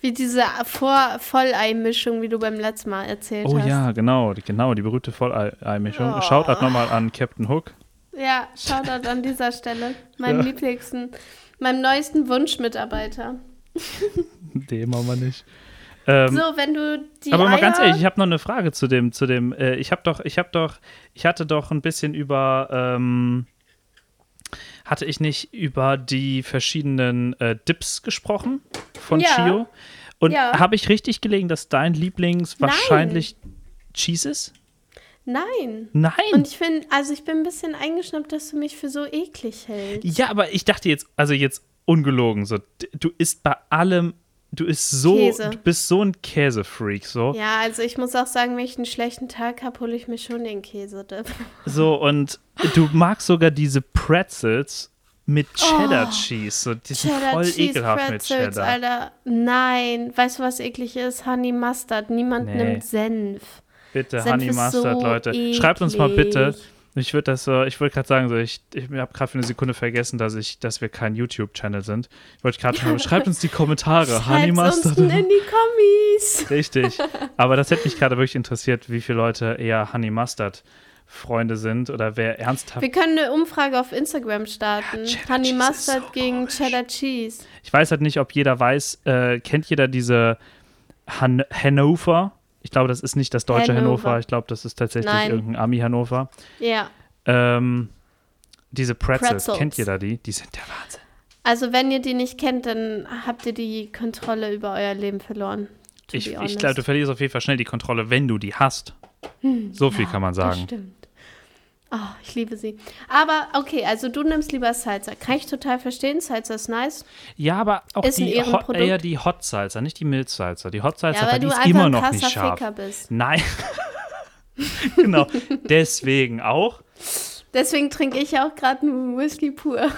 Wie diese Vor Volleimischung, wie du beim letzten Mal erzählt Oh hast. ja, genau, die, genau, die berühmte Volleimischung. Oh. Shoutout nochmal an Captain Hook. Ja, Shoutout an dieser Stelle. Meinem lieblichsten, meinem neuesten Wunschmitarbeiter. Den machen wir nicht. Ähm, So, wenn du die aber mal Eier... ganz ehrlich, ich habe noch eine Frage zu dem, zu dem, äh, ich habe doch, ich habe doch, ich hatte doch ein bisschen über, ähm, hatte ich nicht über die verschiedenen äh, Dips gesprochen von Ja. Chio? Und Ja. habe ich richtig gelegen, dass dein Lieblings wahrscheinlich Cheese ist? Nein. Nein. Und ich finde, also ich bin ein bisschen eingeschnappt, dass du mich für so eklig hältst. Ja, aber ich dachte jetzt, also jetzt ungelogen, so, du isst bei allem, du isst so, Käse. du bist so ein Käsefreak, so. Ja, also ich muss auch sagen, wenn ich einen schlechten Tag habe, hole ich mir schon den Käse-Dip. So, und du magst sogar diese Pretzels mit Cheddar Oh, Cheese. So, die sind Cheddar voll Cheese ekelhaft mit Pretzels, Cheddar. Alter. Nein, weißt du, was eklig ist? Honey Mustard. Niemand Nee. nimmt Senf. Bitte, Senf Honey Mustard, so Leute. Schreibt uns mal bitte. Ich würde das ich wollte gerade sagen, so, ich, ich habe gerade für eine Sekunde vergessen, dass ich, dass wir kein YouTube-Channel sind. Ich wollte gerade schon, schreibt uns die Kommentare. Honey Schreibt's Mustard. uns in die Kommis. Richtig. Aber das hätte mich gerade wirklich interessiert, wie viele Leute eher Honey Mustard Freunde sind oder wer ernsthaft. Wir können eine Umfrage auf Instagram starten. Cheddar Honey Cheese Mustard so gegen komisch. Cheddar Cheese. Ich weiß halt nicht, ob jeder weiß, äh, kennt jeder diese Han Hannover? Ich glaube, das ist nicht das deutsche Hannover. Hannover. Ich glaube, das ist tatsächlich Nein. irgendein Ami Hannover. Ja. Ähm, diese Pretzels, Pretzels. kennt jeder die? Die sind der Wahnsinn. Also, wenn ihr die nicht kennt, dann habt ihr die Kontrolle über euer Leben verloren. Ich, ich glaube, du verlierst auf jeden Fall schnell die Kontrolle, wenn du die hast. So viel kann man Das sagen. stimmt. Oh, ich liebe sie. Aber okay, also du nimmst lieber Salsa. Kann ich total verstehen. Salsa ist nice. Ja, aber auch Ist die Hot, eher die Hot Salsa, nicht die Mild Salsa. Die Hot Salsa, Ja, weil die du ist immer noch nicht scharf. Ficker bist. Nein. genau. Deswegen auch. Deswegen trinke ich auch gerade einen Whisky pur.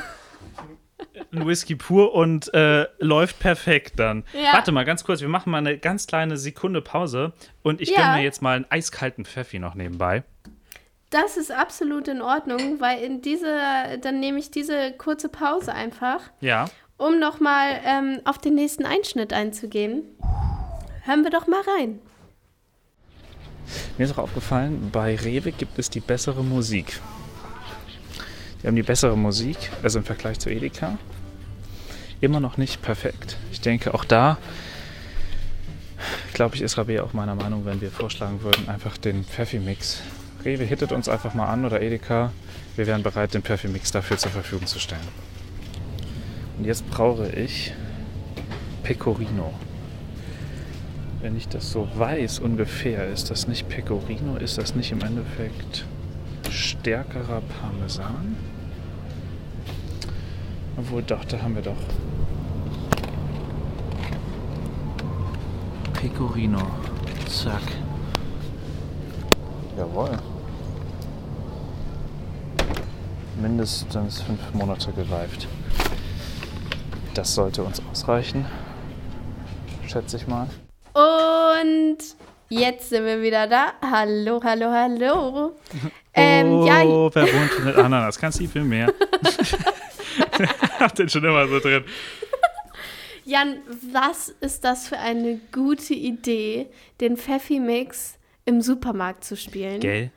Ein Whisky pur und äh, läuft perfekt dann. Ja. Warte mal ganz kurz, wir machen mal eine ganz kleine Sekunde Pause und ich Ja. gönne mir jetzt mal einen eiskalten Pfeffi noch nebenbei. Das ist absolut in Ordnung, weil in diese, dann nehme ich diese kurze Pause einfach, Ja. um nochmal ähm, auf den nächsten Einschnitt einzugehen. Hören wir doch mal rein. Mir ist auch aufgefallen, bei Rewe gibt es die bessere Musik. Die haben die bessere Musik, also im Vergleich zu Edeka. Immer noch nicht perfekt. Ich denke, auch da, glaube ich, ist Rabea auch meiner Meinung, wenn wir vorschlagen würden, einfach den Pfeffi-Mix. Rewe hittet uns einfach mal an oder Edeka. Wir wären bereit, den Pfeffi-Mix dafür zur Verfügung zu stellen. Und jetzt brauche ich Pecorino. Wenn ich das so weiß ungefähr, ist das nicht Pecorino, ist das nicht im Endeffekt stärkerer Parmesan? Obwohl, doch, da haben wir doch. Pecorino. Zack. Jawohl. Mindestens fünf Monate gereift. Das sollte uns ausreichen. Schätze ich mal. Und jetzt sind wir wieder da. Hallo, hallo, hallo. Ähm, oh, ja, wer wohnt mit Ananas? Kannst du viel mehr? Hab den schon immer so drin. Jan, was ist das für eine gute Idee, den Pfeffi-Mix im Supermarkt zu spielen? Gell?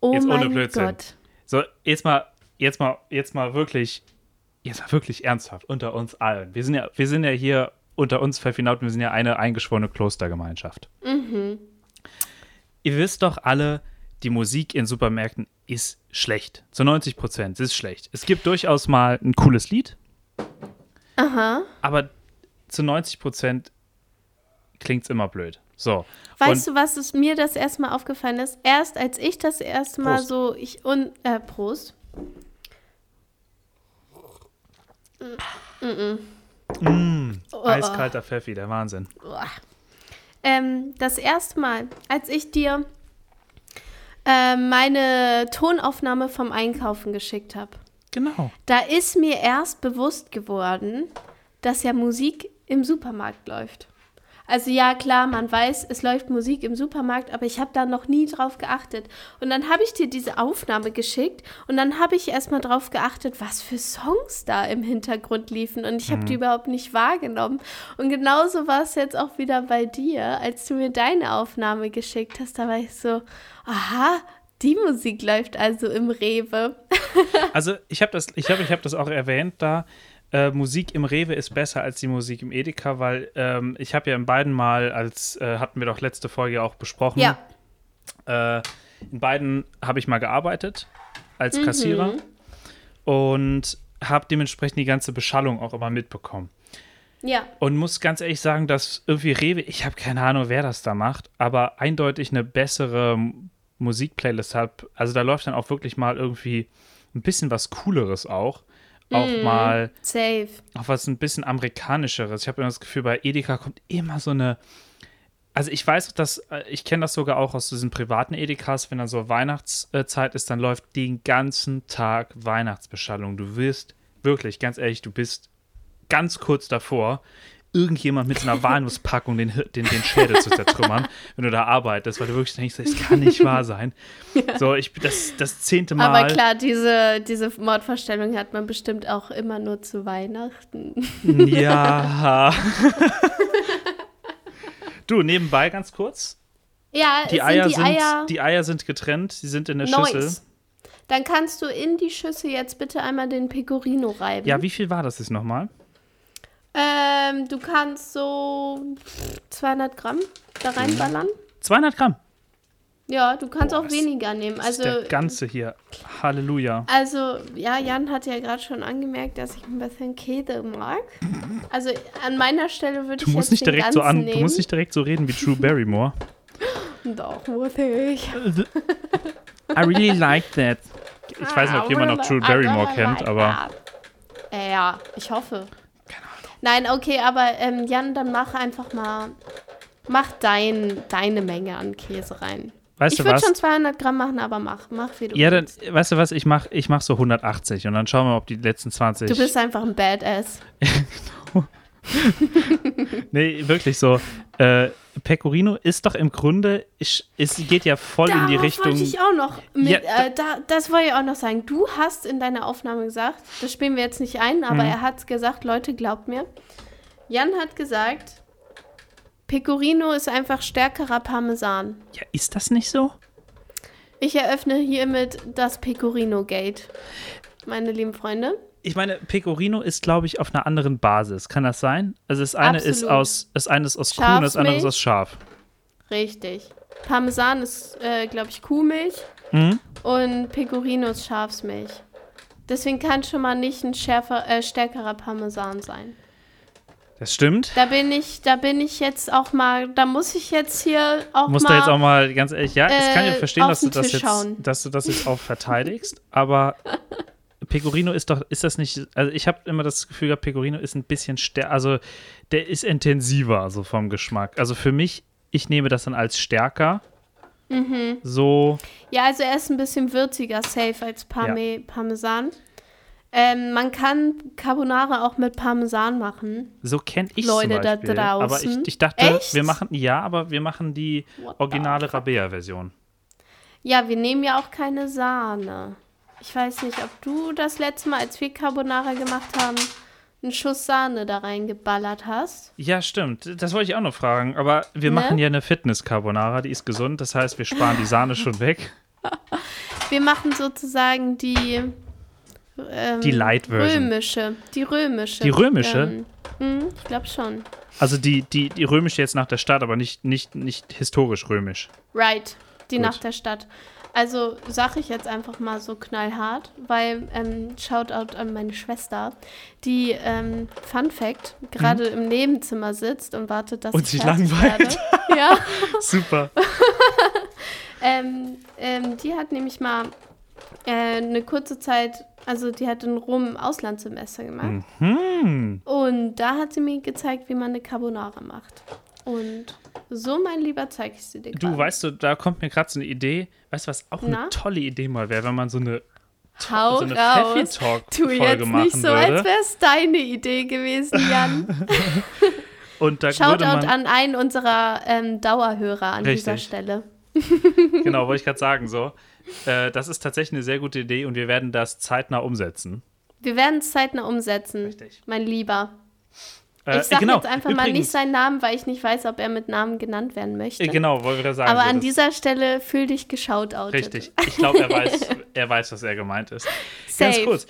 Oh Jetzt ohne mein Blödsinn. Gott. So, jetzt mal, jetzt mal, jetzt mal wirklich, jetzt mal wirklich ernsthaft unter uns allen. Wir sind ja, wir sind ja hier unter uns Pfeffinauten, wir sind ja eine eingeschworene Klostergemeinschaft. Mhm. Ihr wisst doch alle, die Musik in Supermärkten ist schlecht. Zu 90 Prozent ist schlecht. Es gibt durchaus mal ein cooles Lied, Aha. aber zu 90 Prozent klingt es immer blöd. So. Weißt und du, was es mir das erste Mal aufgefallen ist? Erst als ich das erste Mal Prost. so, ich und äh, Prost. mm, Oh, eiskalter Pfeffi, der Wahnsinn. Uah. Ähm, das erste Mal, als ich dir äh, meine Tonaufnahme vom Einkaufen geschickt habe, Genau. da ist mir erst bewusst geworden, dass ja Musik im Supermarkt läuft. Also ja, klar, man weiß, es läuft Musik im Supermarkt, aber ich habe da noch nie drauf geachtet. Und dann habe ich dir diese Aufnahme geschickt und dann habe ich erstmal drauf geachtet, was für Songs da im Hintergrund liefen und ich habe die überhaupt nicht wahrgenommen. Und genauso war es jetzt auch wieder bei dir, als du mir deine Aufnahme geschickt hast, da war ich so, aha, die Musik läuft also im Rewe. Also ich habe das, ich hab, ich hab das auch erwähnt da. Äh, Musik im Rewe ist besser als die Musik im Edeka, weil ähm, ich habe ja in beiden Mal, als äh, hatten wir doch letzte Folge auch besprochen, Ja. äh, in beiden habe ich mal gearbeitet als Kassierer und habe dementsprechend die ganze Beschallung auch immer mitbekommen. Ja. Und muss ganz ehrlich sagen, dass irgendwie Rewe, ich habe keine Ahnung, wer das da macht, aber eindeutig eine bessere Musikplaylist hat. Also da läuft dann auch wirklich mal irgendwie ein bisschen was Cooleres auch. Auch mal Safe. auch was ein bisschen amerikanischeres. Ich habe immer das Gefühl, bei Edeka kommt immer so eine. Also ich weiß, dass äh, ich kenne das sogar auch aus diesen privaten Edekas, wenn dann so Weihnachtszeit ist, dann läuft den ganzen Tag Weihnachtsbeschallung. Du wirst wirklich, ganz ehrlich, du bist ganz kurz davor, irgendjemand mit so einer Walnusspackung den, den, den Schädel zu zertrümmern, wenn du da arbeitest, weil du wirklich denkst, das kann nicht wahr sein. So, ich das, das zehnte Mal. Aber klar, diese, diese Mordvorstellung hat man bestimmt auch immer nur zu Weihnachten. Ja. du, nebenbei ganz kurz. Ja, Die Eier, sind die sind, Eier die Eier sind getrennt, sie sind in der nice. Schüssel. Dann kannst du in die Schüssel jetzt bitte einmal den Pecorino reiben. Ja, wie viel war das jetzt nochmal? Ähm, du kannst so 200 Gramm da reinballern. 200 Gramm. Ja, du kannst Boah, auch weniger nehmen. Also, der ganze hier. Halleluja. also, ja, Jan hat ja gerade schon angemerkt, dass ich ein bisschen Käse mag. Also an meiner Stelle würde Du ich musst jetzt nicht den direkt so an, nehmen. du musst nicht direkt so reden wie Drew Barrymore. Doch, muss ich. I really like that. Ich weiß nicht, ob jemand noch Drew Barrymore kennt, aber ja, ich hoffe. Nein, okay, aber ähm, Jan, dann mach einfach mal, mach dein, deine Menge an Käse rein. weißt ich würde schon 200 Gramm machen, aber mach, mach wie du Ja, dann, willst. weißt du was, ich mach, ich mach so 180 und dann schauen wir, ob die letzten 20. Du bist einfach ein Badass. Nee, wirklich so. Äh, Pecorino ist doch im Grunde, ich, es geht ja voll in die Darauf Richtung. wollte ich auch noch mit, Ja, äh, da, das wollte ich auch noch sagen. Du hast in deiner Aufnahme gesagt, das spielen wir jetzt nicht ein, aber Mhm. er hat gesagt, Leute, glaubt mir. Jan hat gesagt, Pecorino ist einfach stärkerer Parmesan. Ja, ist das nicht so? Ich eröffne hiermit das Pecorino Gate. Meine lieben Freunde. Ich meine, Pecorino ist, glaube ich, auf einer anderen Basis. Kann das sein? Also das eine ist Absolut. aus, das eine ist aus Kuh und das andere ist aus Schaf. Richtig. Parmesan ist, äh, glaube ich, Kuhmilch Mhm. und Pecorino ist Schafsmilch. Deswegen kann schon mal nicht ein schärfer, äh, stärkerer Parmesan sein. Das stimmt. Da bin ich, da bin ich jetzt auch mal, da muss ich jetzt hier auch Muss mal. da jetzt auch mal ganz ehrlich, ja, ich kann ja äh, verstehen, dass du das jetzt, dass du das jetzt auch verteidigst, aber Pecorino ist doch, ist das nicht, also ich habe immer das Gefühl gehabt, Pecorino ist ein bisschen stärker, also der ist intensiver, so vom Geschmack. Also für mich, ich nehme das dann als stärker. Mhm. So, Ja, also er ist ein bisschen würziger, safe als Parme Parmesan. Ähm, man kann Carbonara auch mit Parmesan machen. so kenne ich Leute da Beispiel. Aber ich, draußen. ich dachte, Echt? wir machen, ja, aber wir machen die What originale? Rabea-Version. Ja, wir nehmen ja auch keine Sahne. Ich weiß nicht, ob du das letzte Mal, als wir Carbonara gemacht haben, einen Schuss Sahne da reingeballert hast. Ja, stimmt. Das wollte ich auch noch fragen. Aber wir Ne? machen ja eine Fitness-Carbonara, die ist gesund. Das heißt, wir sparen die Sahne schon weg. Wir machen sozusagen die ähm, Die Light-Version. Römische. Die römische. Die römische? Ähm, hm, ich glaube schon. Also die, die, die römische jetzt nach der Stadt, aber nicht, nicht, nicht historisch römisch. Right. Die Gut. nach der Stadt. Also sage ich jetzt einfach mal so knallhart, weil ähm, Shoutout an meine Schwester, die ähm, Fun Fact gerade im Nebenzimmer sitzt und wartet, dass Mhm. Und ich sich langweilt. werde. Ja. Super. Ähm, ähm, die hat nämlich mal äh, eine kurze Zeit, also die hat in Rom Auslandssemester gemacht. Hm. Und da hat sie mir gezeigt, wie man eine Carbonara macht. Und so, mein Lieber, zeige ich sie dir Du, weißt du, da kommt mir gerade so eine Idee. Weißt du, was auch Na? eine tolle Idee mal wäre, wenn man so eine, Hau so eine raus. Tu Pfeffi-Talk-Folge jetzt nicht so, würde. als wäre es deine Idee gewesen, Jan. Und da Shoutout an einen unserer ähm, Dauerhörer an dieser Richtig. Stelle. genau, wollte ich gerade sagen, so. Äh, das ist tatsächlich eine sehr gute Idee und wir werden das zeitnah umsetzen. Wir werden es zeitnah umsetzen, Richtig. mein Lieber. Äh, Ich sage genau, jetzt einfach mal nicht übrigens, seinen Namen, weil ich nicht weiß, ob er mit Namen genannt werden möchte. Äh, genau, wollte ich gerade sagen. Aber an das- dieser Stelle fühl dich geschautoutet. Richtig. Ich glaube, er weiß, er weiß, was er gemeint ist. Ganz Safe. kurz.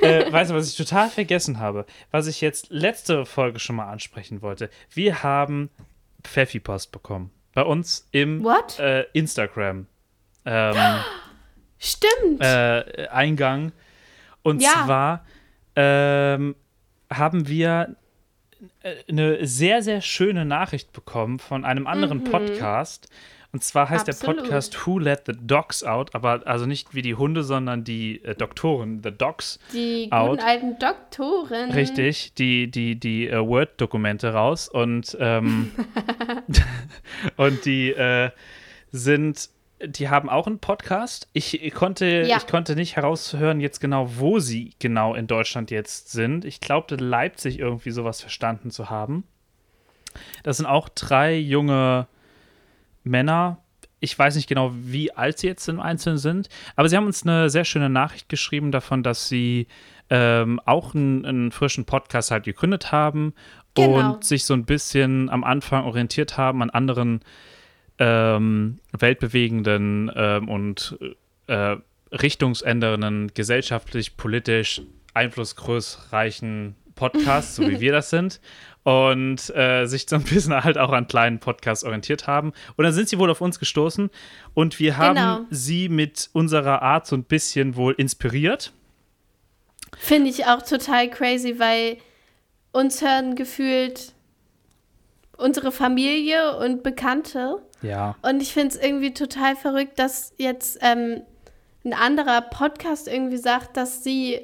Äh, weißt du, was ich total vergessen habe? Was ich jetzt letzte Folge schon mal ansprechen wollte. Wir haben Pfeffi-Post bekommen. Bei uns im What? äh, Instagram ähm, Stimmt. äh, Eingang. Und Ja. zwar ähm, haben wir eine sehr, sehr schöne Nachricht bekommen von einem anderen Podcast. Und zwar heißt der Mhm. Absolut. Podcast Who Let the Dogs Out, aber also nicht wie die Hunde, sondern die äh, Doktoren, The Dogs. Die out. guten alten Doktoren. Richtig, die, die, die äh, Word-Dokumente raus und, ähm, und die äh, sind, die haben auch einen Podcast. Ich, ich, konnte, Ja. ich konnte nicht heraushören jetzt genau, wo sie genau in Deutschland jetzt sind. Ich glaubte, Leipzig irgendwie sowas verstanden zu haben. Das sind auch drei junge Männer. Ich weiß nicht genau, wie alt sie jetzt im Einzelnen sind, aber sie haben uns eine sehr schöne Nachricht geschrieben davon, dass sie ähm, auch einen, einen frischen Podcast halt gegründet haben Genau. und sich so ein bisschen am Anfang orientiert haben an anderen ähm, weltbewegenden ähm, und äh, richtungsändernden, gesellschaftlich, politisch einflussgrößreichen Podcasts, so wie wir das sind, und äh, sich so ein bisschen halt auch an kleinen Podcasts orientiert haben. Und dann sind sie wohl auf uns gestoßen und wir haben Genau. sie mit unserer Art so ein bisschen wohl inspiriert. Finde ich auch total crazy, weil uns hören gefühlt unsere Familie und Bekannte. Ja. Und ich finde es irgendwie total verrückt, dass jetzt ähm, ein anderer Podcast irgendwie sagt, dass sie,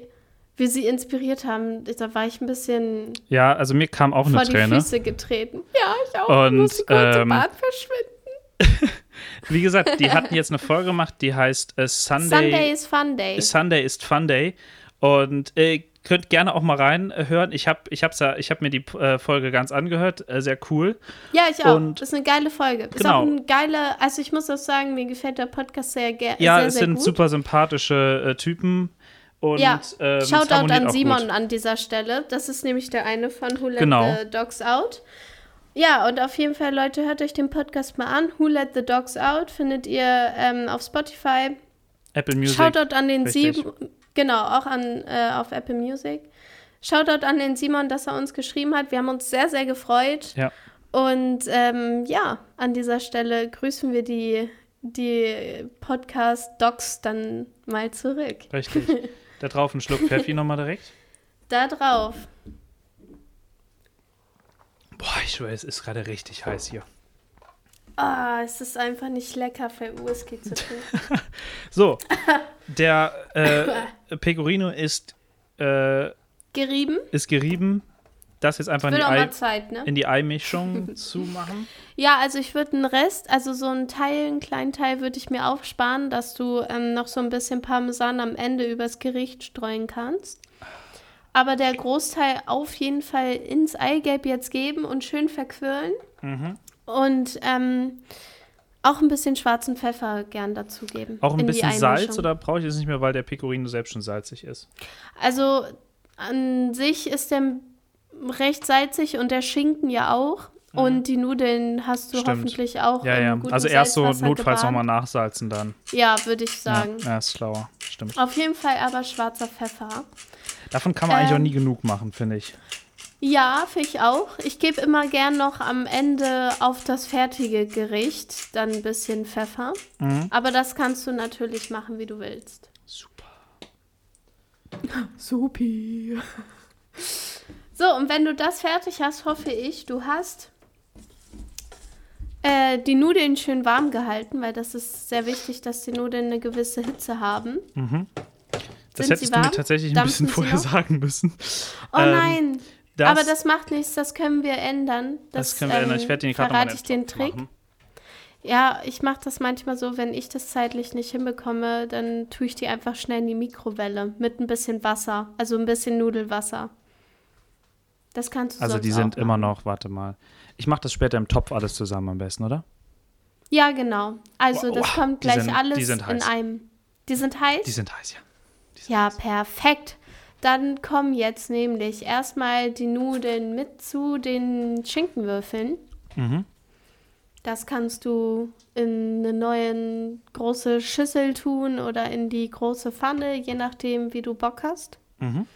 wir sie inspiriert haben. Da war ich ein bisschen Ja, also mir kam auch eine vor die Träne. Füße getreten. Ja, ich auch. Und, kurz ähm, im Bad verschwinden. Wie gesagt, die hatten jetzt eine Folge gemacht, die heißt äh, Sunday, Sunday is Fun Day. Sunday ist Fun Day. Und äh, könnt gerne auch mal reinhören. Ich habe ich hab's ja, ich hab mir die äh, Folge ganz angehört. Äh, sehr cool. Ja, ich auch. Und- das ist eine geile Folge. Ist Genau. auch eine geile, also ich muss auch sagen, mir gefällt der Podcast sehr, ge Ja, sehr, es sehr sind gut. super sympathische äh, Typen. Und ja, ähm, Shoutout an Simon Gut. an dieser Stelle. Das ist nämlich der eine von Who Let Genau. the Dogs Out. Ja, und auf jeden Fall, Leute, hört euch den Podcast mal an. Who Let the Dogs Out findet ihr ähm, auf Spotify. Apple Music. Shoutout an den richtig. Simon. Genau, auch an, äh, auf Apple Music. Shoutout an den Simon, dass er uns geschrieben hat. Wir haben uns sehr, sehr gefreut. Ja. Und ähm, ja, an dieser Stelle grüßen wir die, die Podcast-Docs dann mal zurück. Richtig. da drauf ein Schluck Pfeffi nochmal direkt. Da drauf. Boah, ich schwöre, es ist gerade richtig heiß hier. Ah, es ist einfach nicht lecker für Whisky zu trinken. So, der äh, Pecorino ist, äh, Gerieben? ist gerieben. Das jetzt einfach in die, Ei, Zeit, ne? in die Eimischung zu machen. Ja, also ich würde einen Rest, also so einen Teil, einen kleinen Teil würde ich mir aufsparen, dass du ähm, noch so ein bisschen Parmesan am Ende übers Gericht streuen kannst. Aber der Großteil auf jeden Fall ins Eigelb jetzt geben und schön verquirlen. Mhm. Und ähm, auch ein bisschen schwarzen Pfeffer gern dazugeben. Auch ein bisschen Salz oder brauche ich das nicht mehr, weil der Pecorino selbst schon salzig ist? Also an sich ist der recht salzig und der Schinken ja auch. Und die Nudeln hast du Mhm. Stimmt. hoffentlich auch. Ja, ja. Also erst so notfalls nochmal nachsalzen dann. Ja, würde ich sagen. Ja, ja, ist schlauer. Stimmt. Auf jeden Fall aber schwarzer Pfeffer. Davon kann man eigentlich auch Ähm, nie genug machen, finde ich. Ja, finde ich auch. Ich gebe immer gern noch am Ende auf das fertige Gericht dann ein bisschen Pfeffer. Mhm. Aber das kannst du natürlich machen, wie du willst. Super. Supi. So, und wenn du das fertig hast, hoffe ich, du hast äh, die Nudeln schön warm gehalten, weil das ist sehr wichtig, dass die Nudeln eine gewisse Hitze haben. Das Sind hättest du mir tatsächlich ein Dampfen bisschen vorher sagen müssen. Oh Ähm, nein! Das, Aber das macht nichts, das können wir ändern. das können wir ändern. Ich werde den gerade verrate ich den Trick. Machen. Ja, ich mache das manchmal so, wenn ich das zeitlich nicht hinbekomme, dann tue ich die einfach schnell in die Mikrowelle mit ein bisschen Wasser, also ein bisschen Nudelwasser. Das kannst du Also die sind immer noch, warte mal. Ich mache das später im Topf alles zusammen am besten, oder? Ja, genau. Also Wow, das wow, kommt gleich sind- alles die sind in heiß. einem. Die sind heiß? Die sind heiß, ja. ja, perfekt. Dann kommen jetzt nämlich erstmal die Nudeln mit zu den Schinkenwürfeln. Mhm. Das kannst du in eine neue große Schüssel tun oder in die große Pfanne, je nachdem, wie du Bock hast. Mhm.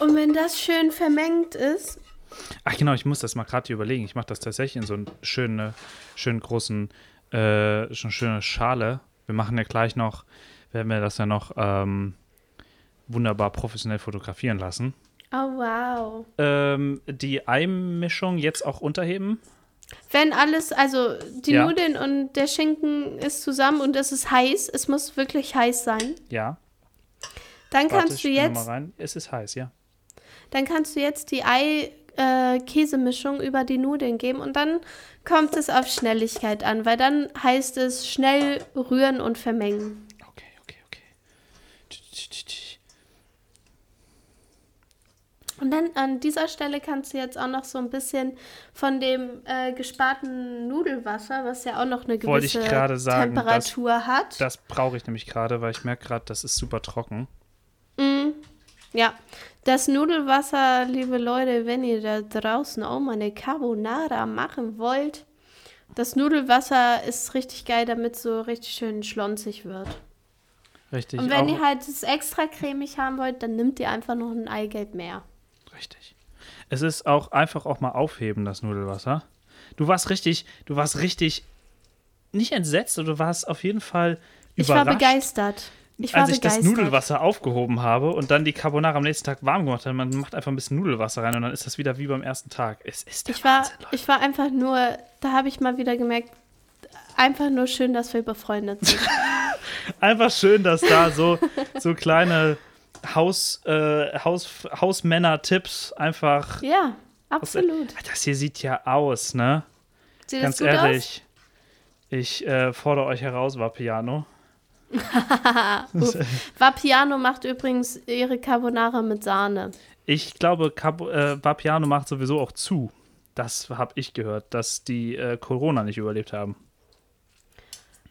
Und wenn das schön vermengt ist, Ach genau, ich muss das mal gerade überlegen. Ich mache das tatsächlich in so einen schönen, schönen großen, äh, schon schöne Schale. Wir machen ja gleich noch, werden wir das ja noch ähm, wunderbar professionell fotografieren lassen. oh wow. Ähm, die Eimischung jetzt auch unterheben. Wenn alles, also die Ja. Nudeln und der Schinken ist zusammen und es ist heiß, es muss wirklich heiß sein, Ja. dann Warte, kannst du jetzt, mal rein. Es ist heiß, ja. dann kannst du jetzt die Ei-Käsemischung über die Nudeln geben und dann kommt es auf Schnelligkeit an, weil dann heißt es schnell rühren und vermengen. Okay, okay, okay. Tsch, tsch, tsch. Und dann an dieser Stelle kannst du jetzt auch noch so ein bisschen von dem äh, gesparten Nudelwasser, was ja auch noch eine gewisse sagen, Temperatur hat. Das brauche ich nämlich gerade, weil ich merke gerade, das ist super trocken. Ja, das Nudelwasser, liebe Leute, wenn ihr da draußen auch mal eine Carbonara machen wollt, das Nudelwasser ist richtig geil, damit es so richtig schön schlonzig wird. Richtig. Und wenn ihr halt es extra cremig haben wollt, dann nimmt ihr einfach noch ein Eigelb mehr. Richtig. Es ist auch einfach auch mal aufheben, das Nudelwasser. Du warst richtig, du warst richtig nicht entsetzt, aber du warst auf jeden Fall Ich war überrascht, begeistert. Ich war als ich begeistert. das Nudelwasser aufgehoben habe und dann die Carbonara am nächsten Tag warm gemacht habe. Man macht einfach ein bisschen Nudelwasser rein und dann ist das wieder wie beim ersten Tag. Es ist der Ich war, Wahnsinn, Leute. ich war einfach nur, da habe ich mal wieder gemerkt, einfach nur schön, dass wir befreundet sind. Einfach schön, dass da so, so kleine Haus, äh, Haus, Hausmänner-Tipps einfach. ja, absolut. Das hier sieht ja aus, ne? Sieht Ganz das gut aus? ehrlich. Ich äh, fordere euch heraus, Vapiano. Vapiano macht übrigens ihre Carbonara mit Sahne. Ich glaube, Cabo, äh, Vapiano macht sowieso auch zu. Das habe ich gehört, dass die äh, Corona nicht überlebt haben.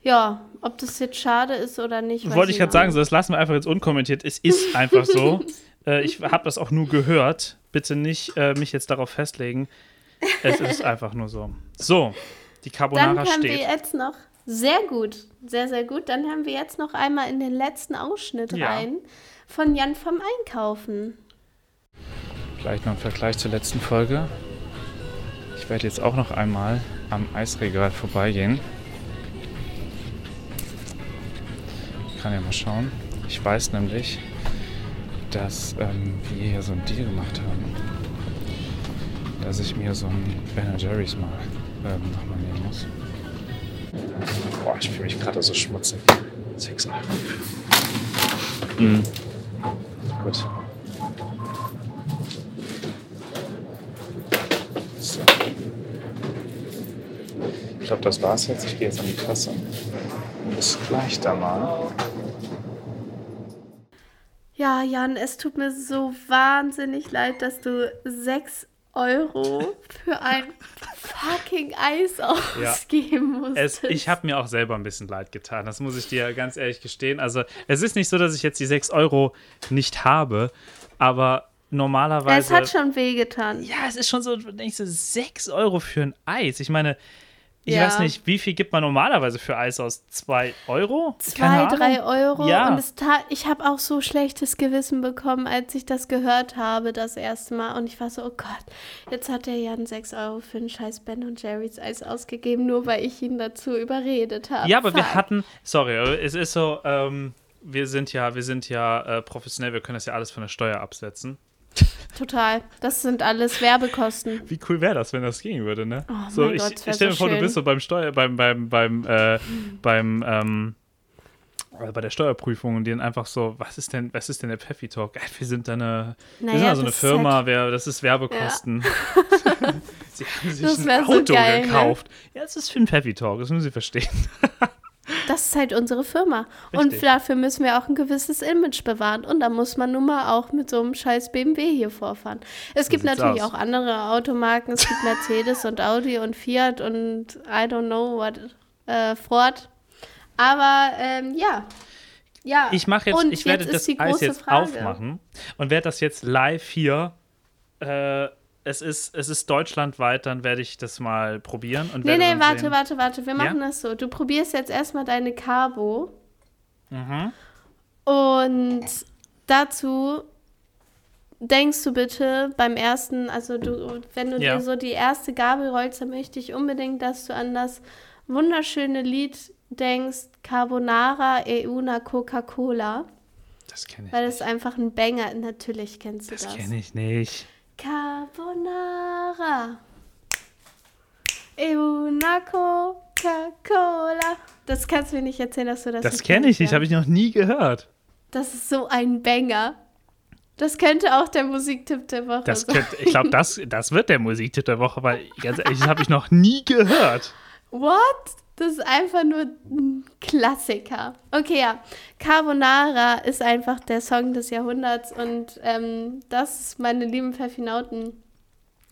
Ja, ob das jetzt schade ist oder nicht. Wollte ich gerade sagen, so, das lassen wir einfach jetzt unkommentiert. Es ist einfach so. äh, ich habe das auch nur gehört. Bitte nicht äh, mich jetzt darauf festlegen. Es ist einfach nur so. So, die Dann Carbonara haben wir steht. jetzt noch, sehr gut, sehr, sehr gut, dann haben wir jetzt noch einmal in den letzten Ausschnitt Ja. rein von Jan vom Einkaufen. Vielleicht noch ein Vergleich zur letzten Folge. Ich werde jetzt auch noch einmal am Eisregal vorbeigehen. Kann ja mal schauen. Ich weiß nämlich, dass ähm, wir hier so einen Deal gemacht haben. Dass ich mir so ein Ben Jerry's mal ähm, nochmal nehmen muss. Boah, ich fühle mich gerade so schmutzig. 6 Euro. Mhm. Gut. So. Ich glaube, das war's jetzt. Ich gehe jetzt an die Kasse. Bis gleich da mal. Ja, Jan, es tut mir so wahnsinnig leid, dass du 6 Euro für ein fucking Eis ausgeben Es, musstest. ich habe mir auch selber ein bisschen leid getan, das muss ich dir ganz ehrlich gestehen. Also, es ist nicht so, dass ich jetzt die 6 Euro nicht habe, aber normalerweise. es hat schon wehgetan. ja, es ist schon so, denkst du, 6 Euro für ein Eis. Ich meine, ich Ja. weiß nicht, wie viel gibt man normalerweise für Eis aus? 2 Euro? Zwei, drei. Euro. Ja. Und es tat, ich habe auch so schlechtes Gewissen bekommen, als ich das gehört habe, das erste Mal. Und ich war so, oh Gott, jetzt hat der Jan 6 Euro für ein scheiß Ben und Jerry's Eis ausgegeben, nur weil ich ihn dazu überredet habe. Ja, aber wir Fuck. hatten, sorry, es ist so, ähm, wir sind ja, wir sind ja äh, professionell, wir können das ja alles von der Steuer absetzen. Total. Das sind alles Werbekosten. Wie cool wäre das, wenn das gehen würde, ne? Oh so, mein ich, Gott, das ich stell mir so vor, du schön. bist so beim Steuer, beim, beim, beim, äh, beim, ähm, äh, bei der Steuerprüfung und dann einfach so, was ist denn, was ist denn der Pfeffi Talk? Wir sind da eine, wir sind Naja, da so eine das ist Firma, halt- wer, das ist Werbekosten. Sie haben sich Das ein wär so Auto geil, ne? gekauft. Ja, es ist für ein Pfeffi Talk, das müssen Sie verstehen. Das ist halt unsere Firma. Und Richtig. dafür müssen wir auch ein gewisses Image bewahren. Und da muss man nun mal auch mit so einem scheiß BMW hier vorfahren. Es gibt sieht's natürlich aus. auch andere Automarken. Es gibt Mercedes und Audi und Fiat und I don't know what, äh, Ford. Aber ähm, ja. Ja. Ich mache jetzt, und ich werde jetzt das Eis jetzt Frage. aufmachen und werde das jetzt live hier. Äh, es ist, es ist deutschlandweit, dann werde ich das mal probieren und Nee, nee, warte, sehen. warte, warte. Wir machen Ja? das so. Du probierst jetzt erstmal deine Carbo. Mhm. Und dazu denkst du bitte beim ersten, also du, wenn du Ja. dir so die erste Gabel rollst, dann möchte ich unbedingt, dass du an das wunderschöne Lied denkst, Carbonara e una Coca-Cola, Das kenne ich. weil das ist einfach ein Banger. Natürlich kennst du Das das. kenne ich nicht. Carbonara e una Coca-Cola. Das kannst du mir nicht erzählen, dass du das Das kenne ich nicht, habe ich noch nie gehört. Das ist so ein Banger. Das könnte auch der Musiktipp der Woche Das sein. könnte, ich glaube, das, das wird der Musiktipp der Woche, weil ganz ehrlich, das habe ich noch nie gehört. What? Das ist einfach nur ein Klassiker. Okay, ja. Carbonara ist einfach der Song des Jahrhunderts und ähm, das, meine lieben Pfeffinauten,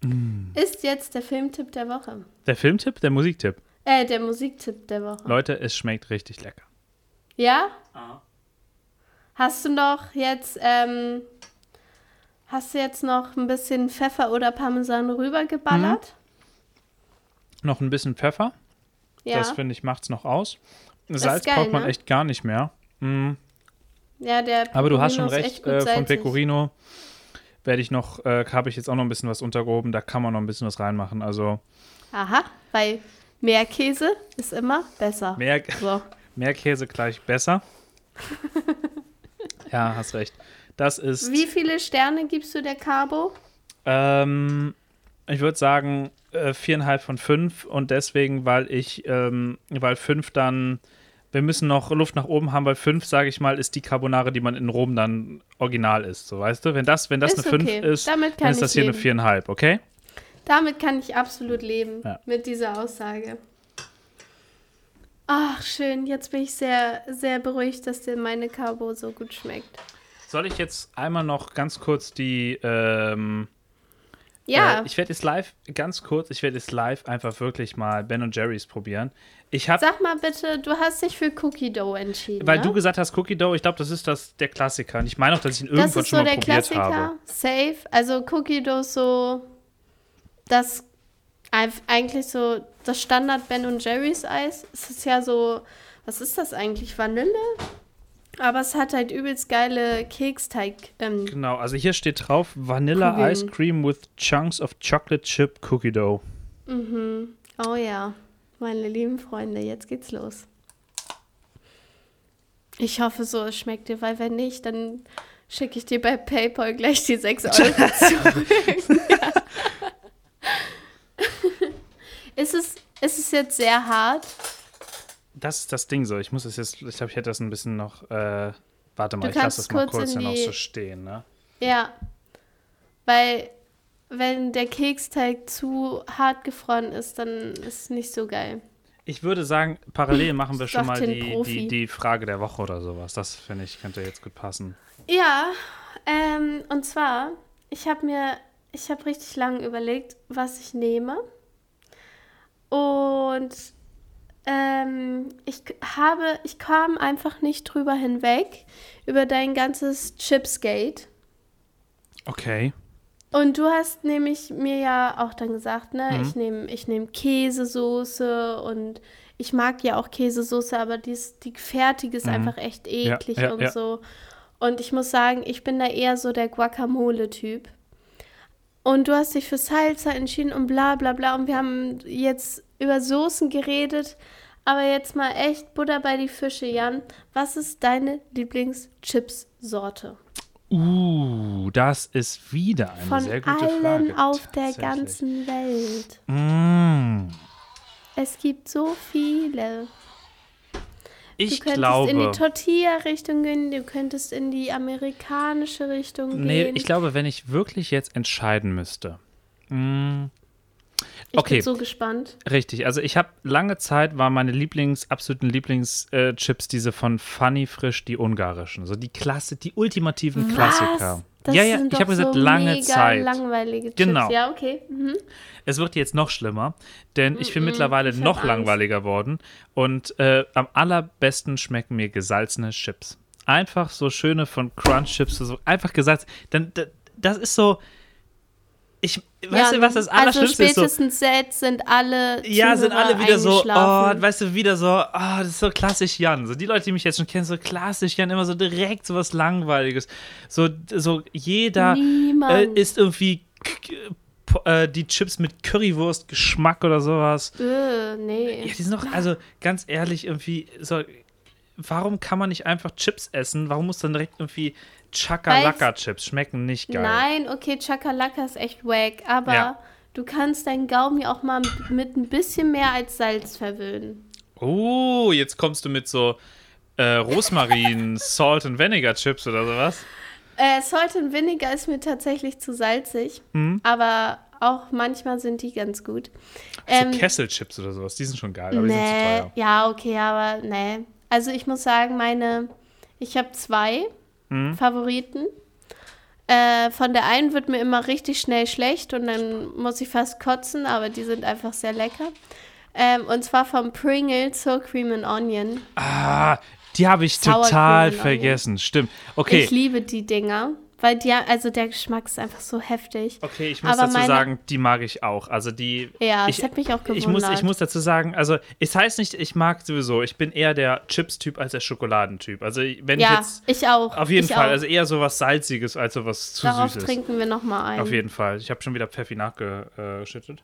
Mm. ist jetzt der Filmtipp der Woche. Der Filmtipp, der Musiktipp. Äh, der Musiktipp der Woche. Leute, es schmeckt richtig lecker. Ja? Hast du noch jetzt, ähm, hast du jetzt noch ein bisschen Pfeffer oder Parmesan rübergeballert? Noch ein bisschen Pfeffer, Ja. das finde ich macht's noch aus. ist Salz geil, braucht man ne? echt gar nicht mehr. Mm. ja, der Aber du hast schon Pecorino recht, äh, von. Pecorino werde ich noch, äh, habe ich jetzt auch noch ein bisschen was untergehoben, da kann man noch ein bisschen was reinmachen. Also Aha, weil mehr Käse ist immer besser. mehr, So. mehr Käse gleich besser. ja, hast recht. Das ist, Wie viele Sterne gibst du der Carbo? ähm, ich würde sagen, äh, viereinhalb von fünf und deswegen, weil ich, ähm, weil fünf dann, wir müssen noch Luft nach oben haben, weil fünf, sage ich mal, ist die Carbonare, die man in Rom dann original isst. So, weißt du? Wenn das, wenn das Ist eine okay. fünf ist, Damit dann ist das hier eine leben. viereinhalb, okay? Damit kann ich absolut leben Ja. mit dieser Aussage. Ach, schön. Jetzt bin ich sehr, sehr beruhigt, dass dir meine Carbo so gut schmeckt. Soll ich jetzt einmal noch ganz kurz die. Ähm, Ja, Äh, ich werde jetzt live, ganz kurz, ich werde jetzt live einfach wirklich mal Ben und Jerry's probieren. Ich habe, sag mal bitte, du hast dich für Cookie Dough entschieden. weil ne? du gesagt hast, Cookie Dough, ich glaube, das ist das, der Klassiker. Und ich meine auch, dass ich ihn Das irgendwann ist schon so mal der probiert Klassiker. habe. Safe. Also Cookie Dough ist so das eigentlich so das Standard Ben und Jerry's Eis. Es ist ja so, was ist das eigentlich? Vanille? Aber es hat halt übelst geile Keksteig. Ähm, Genau, also hier steht drauf Vanilla Kugeln. Ice Cream with Chunks of Chocolate Chip Cookie Dough. mhm. Oh ja, meine lieben Freunde, jetzt geht's los. Ich hoffe so, es schmeckt dir, weil wenn nicht, dann schicke ich dir bei PayPal gleich die 6 Euro zurück. ist, es, ist es jetzt sehr hart? Das ist das Ding so. Ich muss es jetzt, ich glaube, ich hätte das ein bisschen noch, äh, warte mal, Du ich lasse das mal kurz die- so stehen, ne? Ja. Weil, wenn der Keksteig zu hart gefroren ist, dann ist es nicht so geil. Ich würde sagen, parallel machen wir schon mal die, die, die Frage der Woche oder sowas. Das finde ich, könnte jetzt gut passen. Ja, ähm, und zwar, ich habe mir, ich habe richtig lange überlegt, was ich nehme. Und ähm, ich habe, ich kam einfach nicht drüber hinweg über dein ganzes Chipsgate. Okay. Und du hast nämlich mir ja auch dann gesagt, ne, Mhm. ich nehme ich nehm Käsesoße und ich mag ja auch Käsesoße, aber dies, die fertige ist Mhm. einfach echt Ja, eklig ja, und ja. so. Und ich muss sagen, ich bin da eher so der Guacamole-Typ. Und du hast dich für Salsa entschieden und bla bla bla. Und wir haben jetzt über Soßen geredet. Aber jetzt mal echt Butter bei die Fische, Jan. Was ist deine Lieblingschips-Sorte? Uh, das ist wieder eine Von sehr gute allen Frage. auf der ganzen Welt. Mm. Es gibt so viele. Ich du könntest glaube. in die Tortilla-Richtung gehen, du könntest in die amerikanische Richtung Nee, gehen. ich glaube, wenn ich wirklich jetzt entscheiden müsste. Mm, Ich okay. bin so gespannt. richtig, also ich habe lange Zeit war meine Lieblings, absoluten Lieblingschips diese von Funny Frisch, die ungarischen. So die Klasse, die ultimativen Klassiker. Das ja, ja, sind ich habe gesagt, so lange mega Zeit. langweilige Chips. Genau. Ja, okay. Mhm. Es wird jetzt noch schlimmer, denn ich bin mittlerweile ich noch Angst. langweiliger worden und äh, am allerbesten schmecken mir gesalzene Chips. Einfach so schöne von Crunch Chips, so einfach gesalzen. Dann, da- das ist so. Ich, weißt du, was das also Allerschlimmste ist? So, spätestens jetzt sind alle ja, sind Zuhörer alle wieder so, oh, weißt du, wieder so, oh, das ist so klassisch Jan. So die Leute, die mich jetzt schon kennen, so klassisch Jan, immer so direkt so was Langweiliges. So, so jeder äh, isst irgendwie äh, die Chips mit Currywurst-Geschmack oder sowas. Äh, nee. Ja, die sind doch, also ganz ehrlich, irgendwie so, warum kann man nicht einfach Chips essen? Warum muss dann direkt irgendwie Chakalaka-Chips schmecken nicht geil? Nein, okay, Chakalaka ist echt wack, aber Ja. du kannst deinen Gaumen ja auch mal mit ein bisschen mehr als Salz verwöhnen. Oh, jetzt kommst du mit so äh, Rosmarin, Salt and Vinegar Chips oder sowas. Äh, Salt and Vinegar ist mir tatsächlich zu salzig, Mhm. aber auch manchmal sind die ganz gut. so Kesselchips oder sowas, die sind schon geil, aber die sind zu Ähm, nee, teuer. ja, okay, aber nee. Also ich muss sagen, meine, ich habe zwei Mhm. Favoriten. Äh, von der einen wird mir immer richtig schnell schlecht und dann muss ich fast kotzen, aber die sind einfach sehr lecker. Ähm, und zwar vom Pringles Sour Cream and Onion. Ah, die habe ich Sour total vergessen. Stimmt. Okay. Ich liebe die Dinger, weil die, also der Geschmack ist einfach so heftig. Okay, ich muss Aber dazu meine- sagen, die mag ich auch. Also die. Ja, ich, das hat mich auch gewundert. ich muss, ich muss dazu sagen, also es heißt nicht, ich mag sowieso, ich bin eher der Chips-Typ als der Schokoladentyp. Also wenn ich ja, jetzt. ich auch. Auf jeden ich Fall, auch. also eher so was Salziges als so was zu Darauf Süßes. trinken wir nochmal ein. Auf jeden Fall. Ich habe schon wieder Pfeffi nachgeschüttet.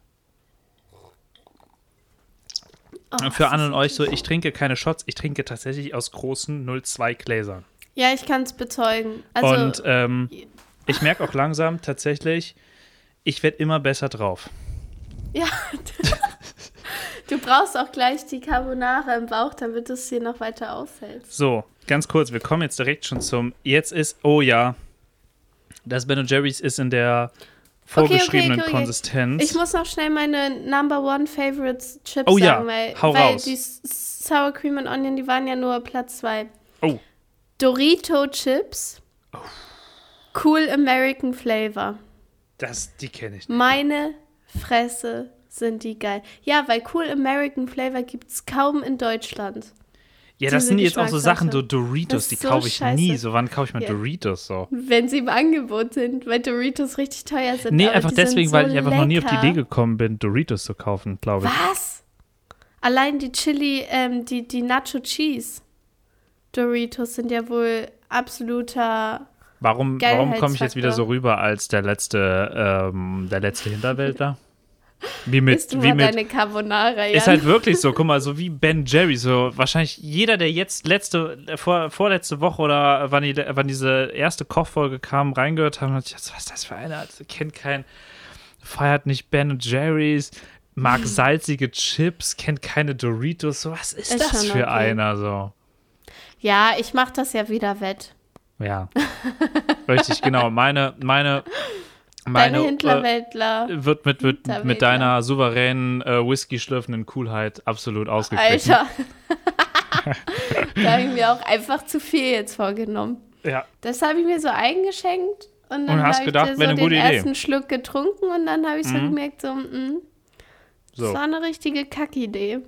Oh, Für ist und euch so, ich trinke keine Shots, ich trinke tatsächlich aus großen 02 Gläsern. Ja, ich kann es bezeugen. Also, und ähm, ich merke auch langsam tatsächlich, ich werde immer besser drauf. ja. du brauchst auch gleich die Carbonara im Bauch, damit du es hier noch weiter aushältst. So, ganz kurz, wir kommen jetzt direkt schon zum. Jetzt ist, oh ja, das Ben Jerry's ist in der vorgeschriebenen okay, okay. Konsistenz. Ich muss noch schnell meine Number One Favorites Chips Oh ja, sagen, weil, hau weil raus. die Sour Cream and Onion, die waren ja nur Platz zwei. Oh. Dorito Chips. Cool American Flavor. das, die kenne ich. Meine Fresse sind die geil. Ja, weil Cool American Flavor gibt es kaum in Deutschland. Ja, das sind jetzt auch so Sachen, so. Doritos, die so kaufe ich scheiße. nie. So, wann kaufe ich mal Ja. Doritos so? Wenn sie im Angebot sind, weil Doritos richtig teuer sind. Nee, einfach deswegen, so weil ich einfach noch nie auf die lecker. Idee gekommen bin, Doritos zu kaufen, glaube ich. Was? Allein die Chili, ähm, die, die Nacho Cheese Doritos sind ja wohl absoluter. Warum, warum komme ich jetzt wieder so rüber als der letzte, ähm, der letzte Hinterwäldler? Wie Isst mit, du wie mit deine Carbonara, Ist Jan? halt wirklich so, guck mal, so wie Ben Jerry, so wahrscheinlich jeder, der jetzt letzte, äh, vor, vorletzte Woche oder wann, die, wann diese erste Kochfolge kam, reingehört haben, hat was ist das für einer? Also, kennt kein, feiert nicht Ben und Jerry's, mag salzige Chips, kennt keine Doritos, so was ist, Ist das für okay. einer so? Ja, ich mach das ja wieder wett. Ja, richtig, genau. Meine, meine, meine Deine äh, Hinterwäldler. wird mit, mit, Hinterwäldler. mit deiner souveränen äh, Whisky-schlürfenden Coolheit absolut ausgeglichen. Alter. da habe ich mir auch einfach zu viel jetzt vorgenommen. Ja, Das habe ich mir so eingeschenkt und dann habe ich gedacht, so den Idee. ersten Schluck getrunken und dann habe ich so Mhm. gemerkt, so, mm, so. das war eine richtige Kackidee.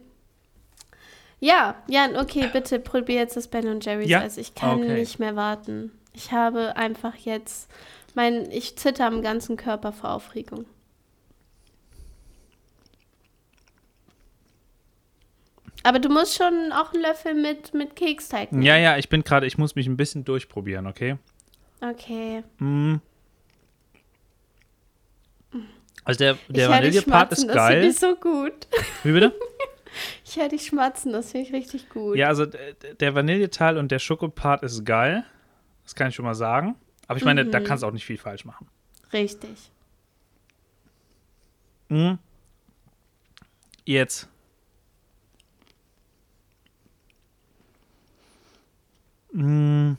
Ja, Jan, okay, bitte probier jetzt das Ben Jerry's Ja? Eis. Ich kann Okay. nicht mehr warten. Ich habe einfach jetzt, mein, ich zitter am ganzen Körper vor Aufregung. Aber du musst schon auch einen Löffel mit, mit Keksteig nehmen. Ja, ja, ich bin gerade, ich muss mich ein bisschen durchprobieren, okay? Okay. Mm. Also der, der Vanillepart ist das finde geil. ich so gut. Wie bitte? Ich höre dich schmatzen, das finde ich richtig gut. Ja, also der Vanilleteil und der Schokopart ist geil. Das kann ich schon mal sagen. Aber ich meine, da Mhm. kannst du auch nicht viel falsch machen. Richtig. Mm. Jetzt. Mm.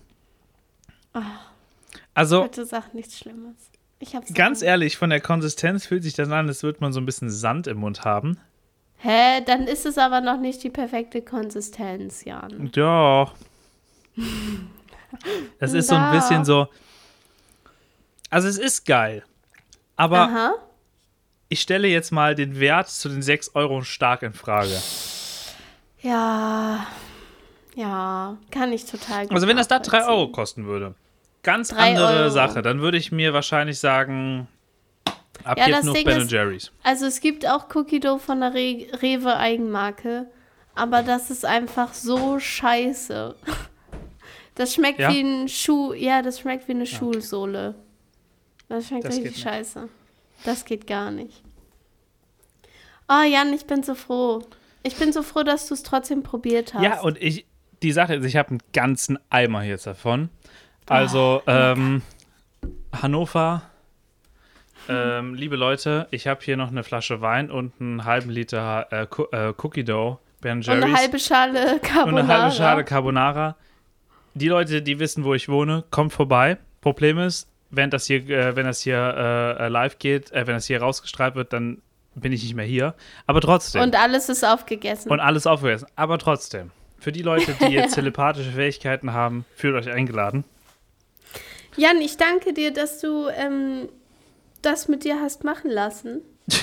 Also, Bitte sag nichts Schlimmes. Ich hab's ganz ehrlich, von der Konsistenz fühlt sich das an, als würde man so ein bisschen Sand im Mund haben. Hä, dann ist es aber noch nicht die perfekte Konsistenz, Jan. Doch. Das ist so ein bisschen so. Also es ist geil. Aber Aha. ich stelle jetzt mal den Wert zu den 6 Euro stark in Frage. Ja. Ja, kann ich total gut Also wenn das da 3 nachvollziehen. Euro kosten würde, ganz andere Euro. Sache, dann würde ich mir wahrscheinlich sagen, ab Ja, jetzt das nur Ding Ben ist- Jerry's. Also es gibt auch Cookie Dough von der Re Rewe Eigenmarke, aber das ist einfach so scheiße. Das schmeckt Ja? wie ein Schuh, ja, das schmeckt wie eine Schuhsohle. Das schmeckt Das richtig nicht. scheiße. Das geht gar nicht. Oh Jan, ich bin so froh. Ich bin so froh, dass du es trotzdem probiert hast. Ja, und ich, die Sache ist, ich habe einen ganzen Eimer jetzt davon. Also, Oh, ähm, Hannover, ähm, liebe Leute, ich habe hier noch eine Flasche Wein und einen halben Liter äh, äh, Cookie Dough, Ben und eine halbe Schale Carbonara. und eine halbe Schale Carbonara. Die Leute, die wissen, wo ich wohne, kommt vorbei. Problem ist, wenn das hier, äh, wenn das hier äh, äh, live geht, äh, wenn das hier rausgestrahlt wird, dann bin ich nicht mehr hier. Aber trotzdem. Und alles ist aufgegessen. Und alles aufgegessen. Aber trotzdem. Für die Leute, die jetzt telepathische Fähigkeiten haben, fühlt euch eingeladen. Jan, ich danke dir, dass du ähm, das mit dir hast machen lassen.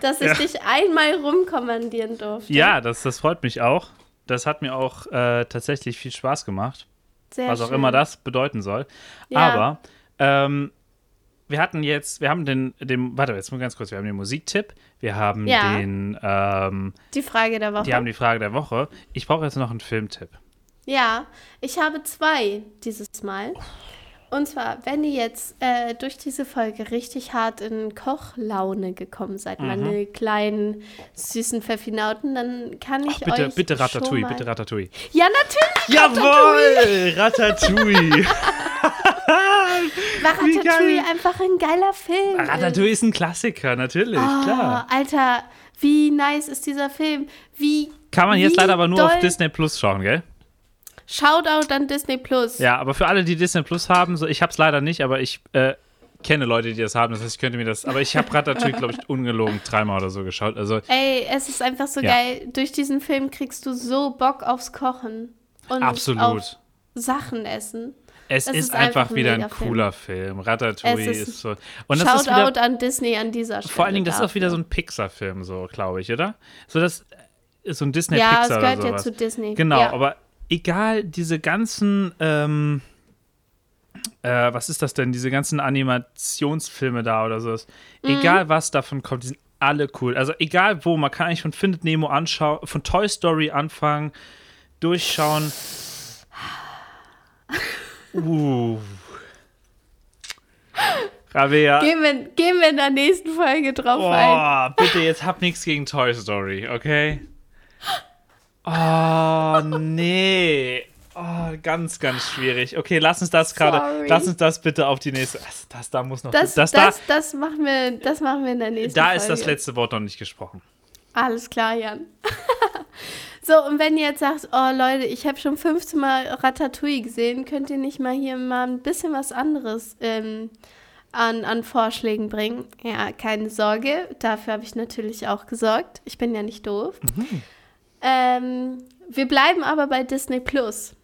dass ich Ja. dich einmal rumkommandieren durfte. Ja, das, das freut mich auch. Das hat mir auch äh, tatsächlich viel Spaß gemacht. Sehr was auch schön. immer das bedeuten soll. Ja. Aber ähm, wir hatten jetzt, wir haben den, den, warte, jetzt mal ganz kurz, wir haben den Musiktipp, wir haben Ja. den, ähm, Die Frage der Woche. die haben die Frage der Woche. Ich brauche jetzt noch einen Filmtipp. Ja, ich habe zwei dieses Mal. Und zwar, wenn ihr jetzt äh, durch diese Folge richtig hart in Kochlaune gekommen seid, Mhm. meine kleinen süßen Pfeffinauten, dann kann ich Ach, bitte, euch bitte schon Ratatouille, mal bitte Ratatouille. Ja, natürlich. Jawohl, Ratatouille. War Ratatouille einfach ein geiler Film. Ratatouille ist ein Klassiker, natürlich, Oh, klar. Alter, wie nice ist dieser Film? Wie Kann man jetzt leider aber nur auf Disney Plus schauen, gell? Shoutout an Disney Plus. Ja, aber für alle, die Disney Plus haben, so ich hab's leider nicht, aber ich äh, kenne Leute, die das haben, das heißt, ich könnte mir das, aber ich habe Ratatouille, glaube ich, ungelogen dreimal oder so geschaut. Also Ey, es ist einfach so Ja. geil. Durch diesen Film kriegst du so Bock aufs Kochen. Und absolut. Auf Sachen essen. Es Es ist, ist einfach, ein wieder ein cooler Film. Ratatouille Es ist, ist- so. Und Shoutout wieder, an Disney an dieser Stelle. vor allen Dingen, das ist auch wieder so ein Pixar-Film, so, glaube ich, oder? So das ist so ein Ja, Disney-Pixar es oder gehört ja zu Disney. Genau, ja. aber egal, diese ganzen, ähm, äh, was ist das denn? Diese ganzen Animationsfilme da oder so. Mhm. Egal, was davon kommt, die sind alle cool. Also egal wo, man kann eigentlich von Findet Nemo anschauen, von Toy Story anfangen, durchschauen. Uh. Rabea. Gehen wir, gehen wir in der nächsten Folge drauf ein. Oh, bitte, jetzt hab nichts gegen Toy Story, okay? Oh, nee. Oh, ganz, ganz schwierig. Okay, lass uns das gerade, lass uns das bitte auf die nächste. Das, das da muss noch. Das, das, das, da, das, machen wir, das machen wir in der nächsten da Folge. ist das letzte Wort noch nicht gesprochen. Alles klar, Jan. so, und wenn ihr jetzt sagt, oh Leute, ich habe schon 15 Mal Ratatouille gesehen, könnt ihr nicht mal hier mal ein bisschen was anderes ähm, an, an Vorschlägen bringen? Ja, keine Sorge, dafür habe ich natürlich auch gesorgt. Ich bin ja nicht doof. Mhm. Ähm, wir bleiben aber bei Disney Plus.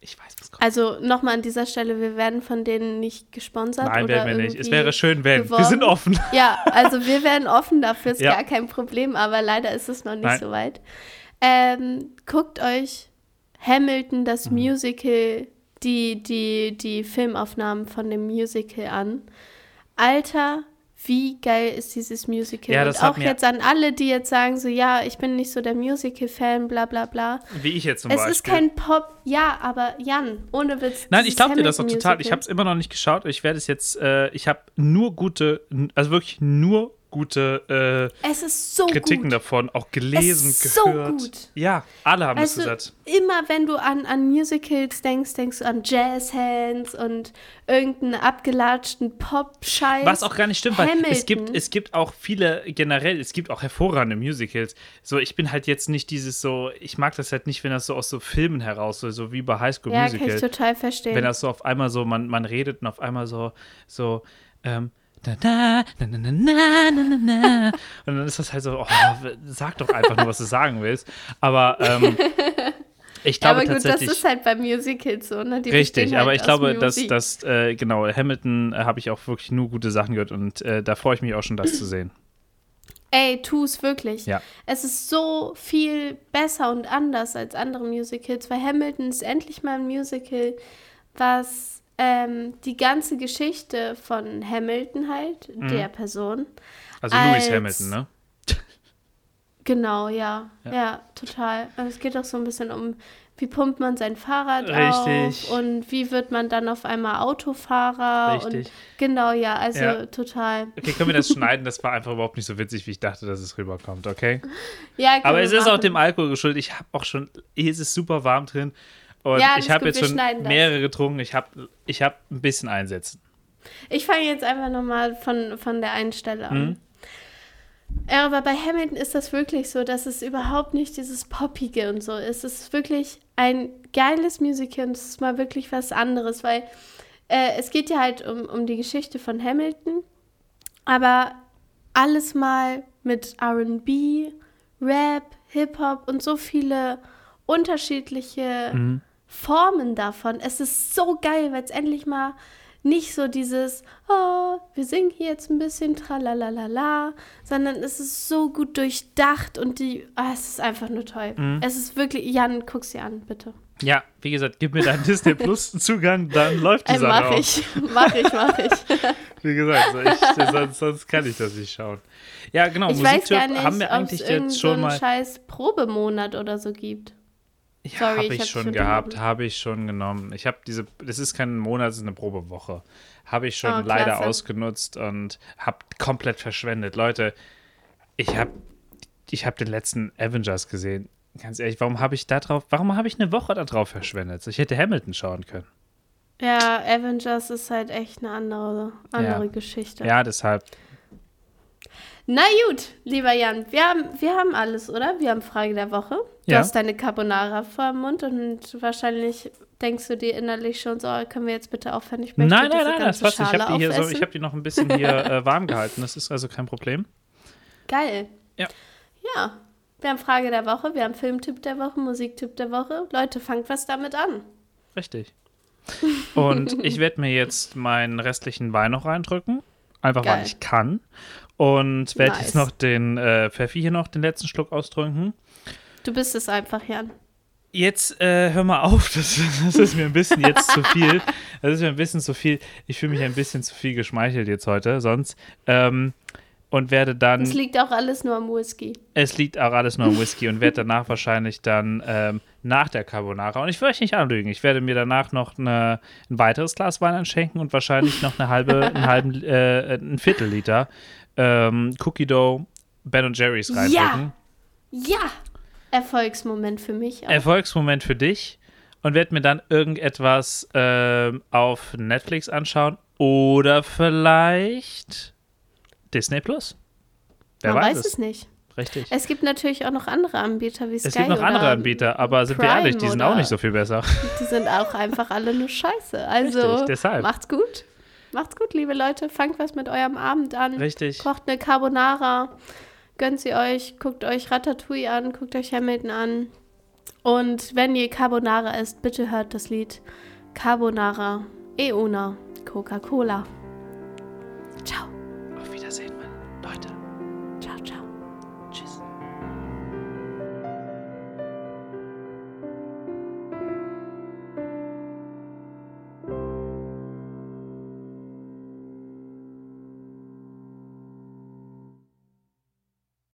Ich weiß, was kommt. Also nochmal an dieser Stelle, wir werden von denen nicht gesponsert. Nein, oder werden wir nicht. Es wäre schön, wenn. Wir geworben. sind offen. Ja, also wir wären offen dafür, ist Ja. gar kein Problem, aber leider ist es noch nicht Nein. so weit. Ähm, guckt euch Hamilton, das Mhm. Musical, die, die, die Filmaufnahmen von dem Musical an. Alter, wie geil ist dieses Musical? Ja, Und das hat auch jetzt an alle, die jetzt sagen, so ja, ich bin nicht so der Musical-Fan, bla bla bla. Wie ich jetzt zum es Beispiel. ist kein Pop, ja, aber Jan, ohne Witz. Nein, ich glaube dir das doch total. Ich habe es immer noch nicht geschaut. Ich werde es jetzt. Äh, ich habe nur gute, also wirklich nur gute äh, Es ist so Kritiken gut. davon, auch gelesen, Es ist so gehört. gut. Ja, alle haben Also, es gesagt. immer wenn du an, an Musicals denkst, denkst du an Jazzhands und irgendeinen abgelatschten Pop-Scheiß. Was auch gar nicht stimmt, weil Hamilton. es gibt, es gibt auch viele, generell, es gibt auch hervorragende Musicals. So, ich bin halt jetzt nicht dieses so, ich mag das halt nicht, wenn das so aus so Filmen heraus, so, so wie bei High School ja, kann Musical. ich total verstehen. wenn das so auf einmal so, man, man redet und auf einmal so, so, ähm, da, da, na, na, na, na, na, na, na. Und dann ist das halt so, oh, sag doch einfach nur, was du sagen willst. Aber ähm, ich ja, glaube aber gut, das tatsächlich. ist halt bei Musicals so, ne? Die Richtig, halt aber ich glaube, dass, Musik. dass äh, genau, Hamilton äh, habe ich auch wirklich nur gute Sachen gehört und äh, da freue ich mich auch schon, das zu sehen. Ey, tu es wirklich. Ja. Es ist so viel besser und anders als andere Musicals, weil Hamilton ist endlich mal ein Musical, was ähm, die ganze Geschichte von Hamilton halt, Mhm. der Person, Also Lewis Als- Hamilton, ne? Genau, ja. Ja. Ja, total. Und es geht auch so ein bisschen um, wie pumpt man sein Fahrrad Richtig. auf und wie wird man dann auf einmal Autofahrer. Richtig. Und genau, ja, also Ja. total. Okay, können wir das schneiden? Das war einfach überhaupt nicht so witzig, wie ich dachte, dass es rüberkommt, okay? Ja, Aber es ist auch machen. dem Alkohol geschuldet. Ich habe auch schon, hier ist es super warm drin und Ja, ich habe jetzt schon schneiden das. mehrere getrunken. Ich habe ich hab ein bisschen einsetzen. Ich fange jetzt einfach nochmal von, von der einen Stelle an. Mhm. Ja, aber bei Hamilton ist das wirklich so, dass es überhaupt nicht dieses Poppige und so ist. Es ist wirklich ein geiles Musical und es ist mal wirklich was anderes, weil äh, es geht ja halt um, um die Geschichte von Hamilton, aber alles mal mit RB, Rap, Hip-Hop und so viele unterschiedliche Mhm. Formen davon. Es ist so geil, weil es endlich mal nicht so dieses, oh, wir singen hier jetzt ein bisschen tralalala, sondern es ist so gut durchdacht und die, ah, es ist einfach nur toll. Mhm. Es ist wirklich, Jan, guck sie an, bitte. Ja, wie gesagt, gib mir deinen Disney Plus Zugang, dann läuft die Äh, Sache mach ich, mach ich, mach ich. Wie gesagt, ich, sonst, sonst kann ich das nicht schauen. Ja, genau, Ich weiß Musiktipp gar nicht, haben wir eigentlich jetzt schon mal. scheiß Probemonat oder so gibt. Ja, Sorry, habe ich ich schon gehabt, habe ich schon genommen. Ich habe diese, das ist kein Monat, das ist eine Probewoche. Habe ich schon Oh, leider klasse. ausgenutzt und habe komplett verschwendet. Leute, ich habe ich hab den letzten Avengers gesehen. Ganz ehrlich, warum habe ich da drauf, warum habe ich eine Woche da drauf verschwendet? Ich hätte Hamilton schauen können. Ja, Avengers ist halt echt eine andere, andere Ja. Geschichte. Ja, deshalb. Na gut, lieber Jan, wir haben, wir haben alles, oder? Wir haben Frage der Woche. Du Ja. hast deine Carbonara vor dem Mund und wahrscheinlich Denkst du dir innerlich schon so, können wir jetzt bitte aufhören? Ich möchte Nein, nein, nein, das passt. Ich habe die, so, ich hab die noch ein bisschen hier äh, warm gehalten. Das ist also kein Problem. Geil. Ja. Ja. Wir haben Frage der Woche, wir haben Filmtipp der Woche, Musiktipp der Woche. Leute, fangt was damit an. Richtig. Und ich werde mir jetzt meinen restlichen Wein noch reindrücken. Einfach weil Geil. ich kann. Und werde Nice. jetzt noch den äh, Pfeffi hier noch den letzten Schluck austrinken. Du bist es einfach, Jan. Jetzt äh, hör mal auf, das, das ist mir ein bisschen jetzt zu viel. Das ist mir ein bisschen zu viel. Ich fühle mich ein bisschen zu viel geschmeichelt jetzt heute, sonst. Ähm, und werde dann. Es liegt auch alles nur am Whisky. Es liegt auch alles nur am Whisky und werde danach wahrscheinlich dann ähm, nach der Carbonara, und ich will euch nicht anlügen, ich werde mir danach noch eine, ein weiteres Glas Wein einschenken und wahrscheinlich noch eine halbe, einen halben, äh, ein Viertel Liter ähm, Cookie Dough Ben Jerry's reindrücken. Ja! Erfolgsmoment für mich. Auch. Erfolgsmoment für dich und werde mir dann irgendetwas ähm, auf Netflix anschauen oder vielleicht Disney Plus. Wer Man weiß, weiß es nicht. Richtig. Es gibt natürlich auch noch andere Anbieter wie Sky Es gibt noch andere Anbieter, aber sind wir Prime ehrlich, die sind auch nicht so viel besser. Die sind auch einfach alle nur scheiße. Also Richtig, macht's gut. Macht's gut, liebe Leute. Fangt was mit eurem Abend an. Richtig. Kocht eine Carbonara. Gönnt sie euch. Guckt euch Ratatouille an. Guckt euch Hamilton an. Und wenn ihr Carbonara esst, bitte hört das Lied Carbonara e una Coca-Cola.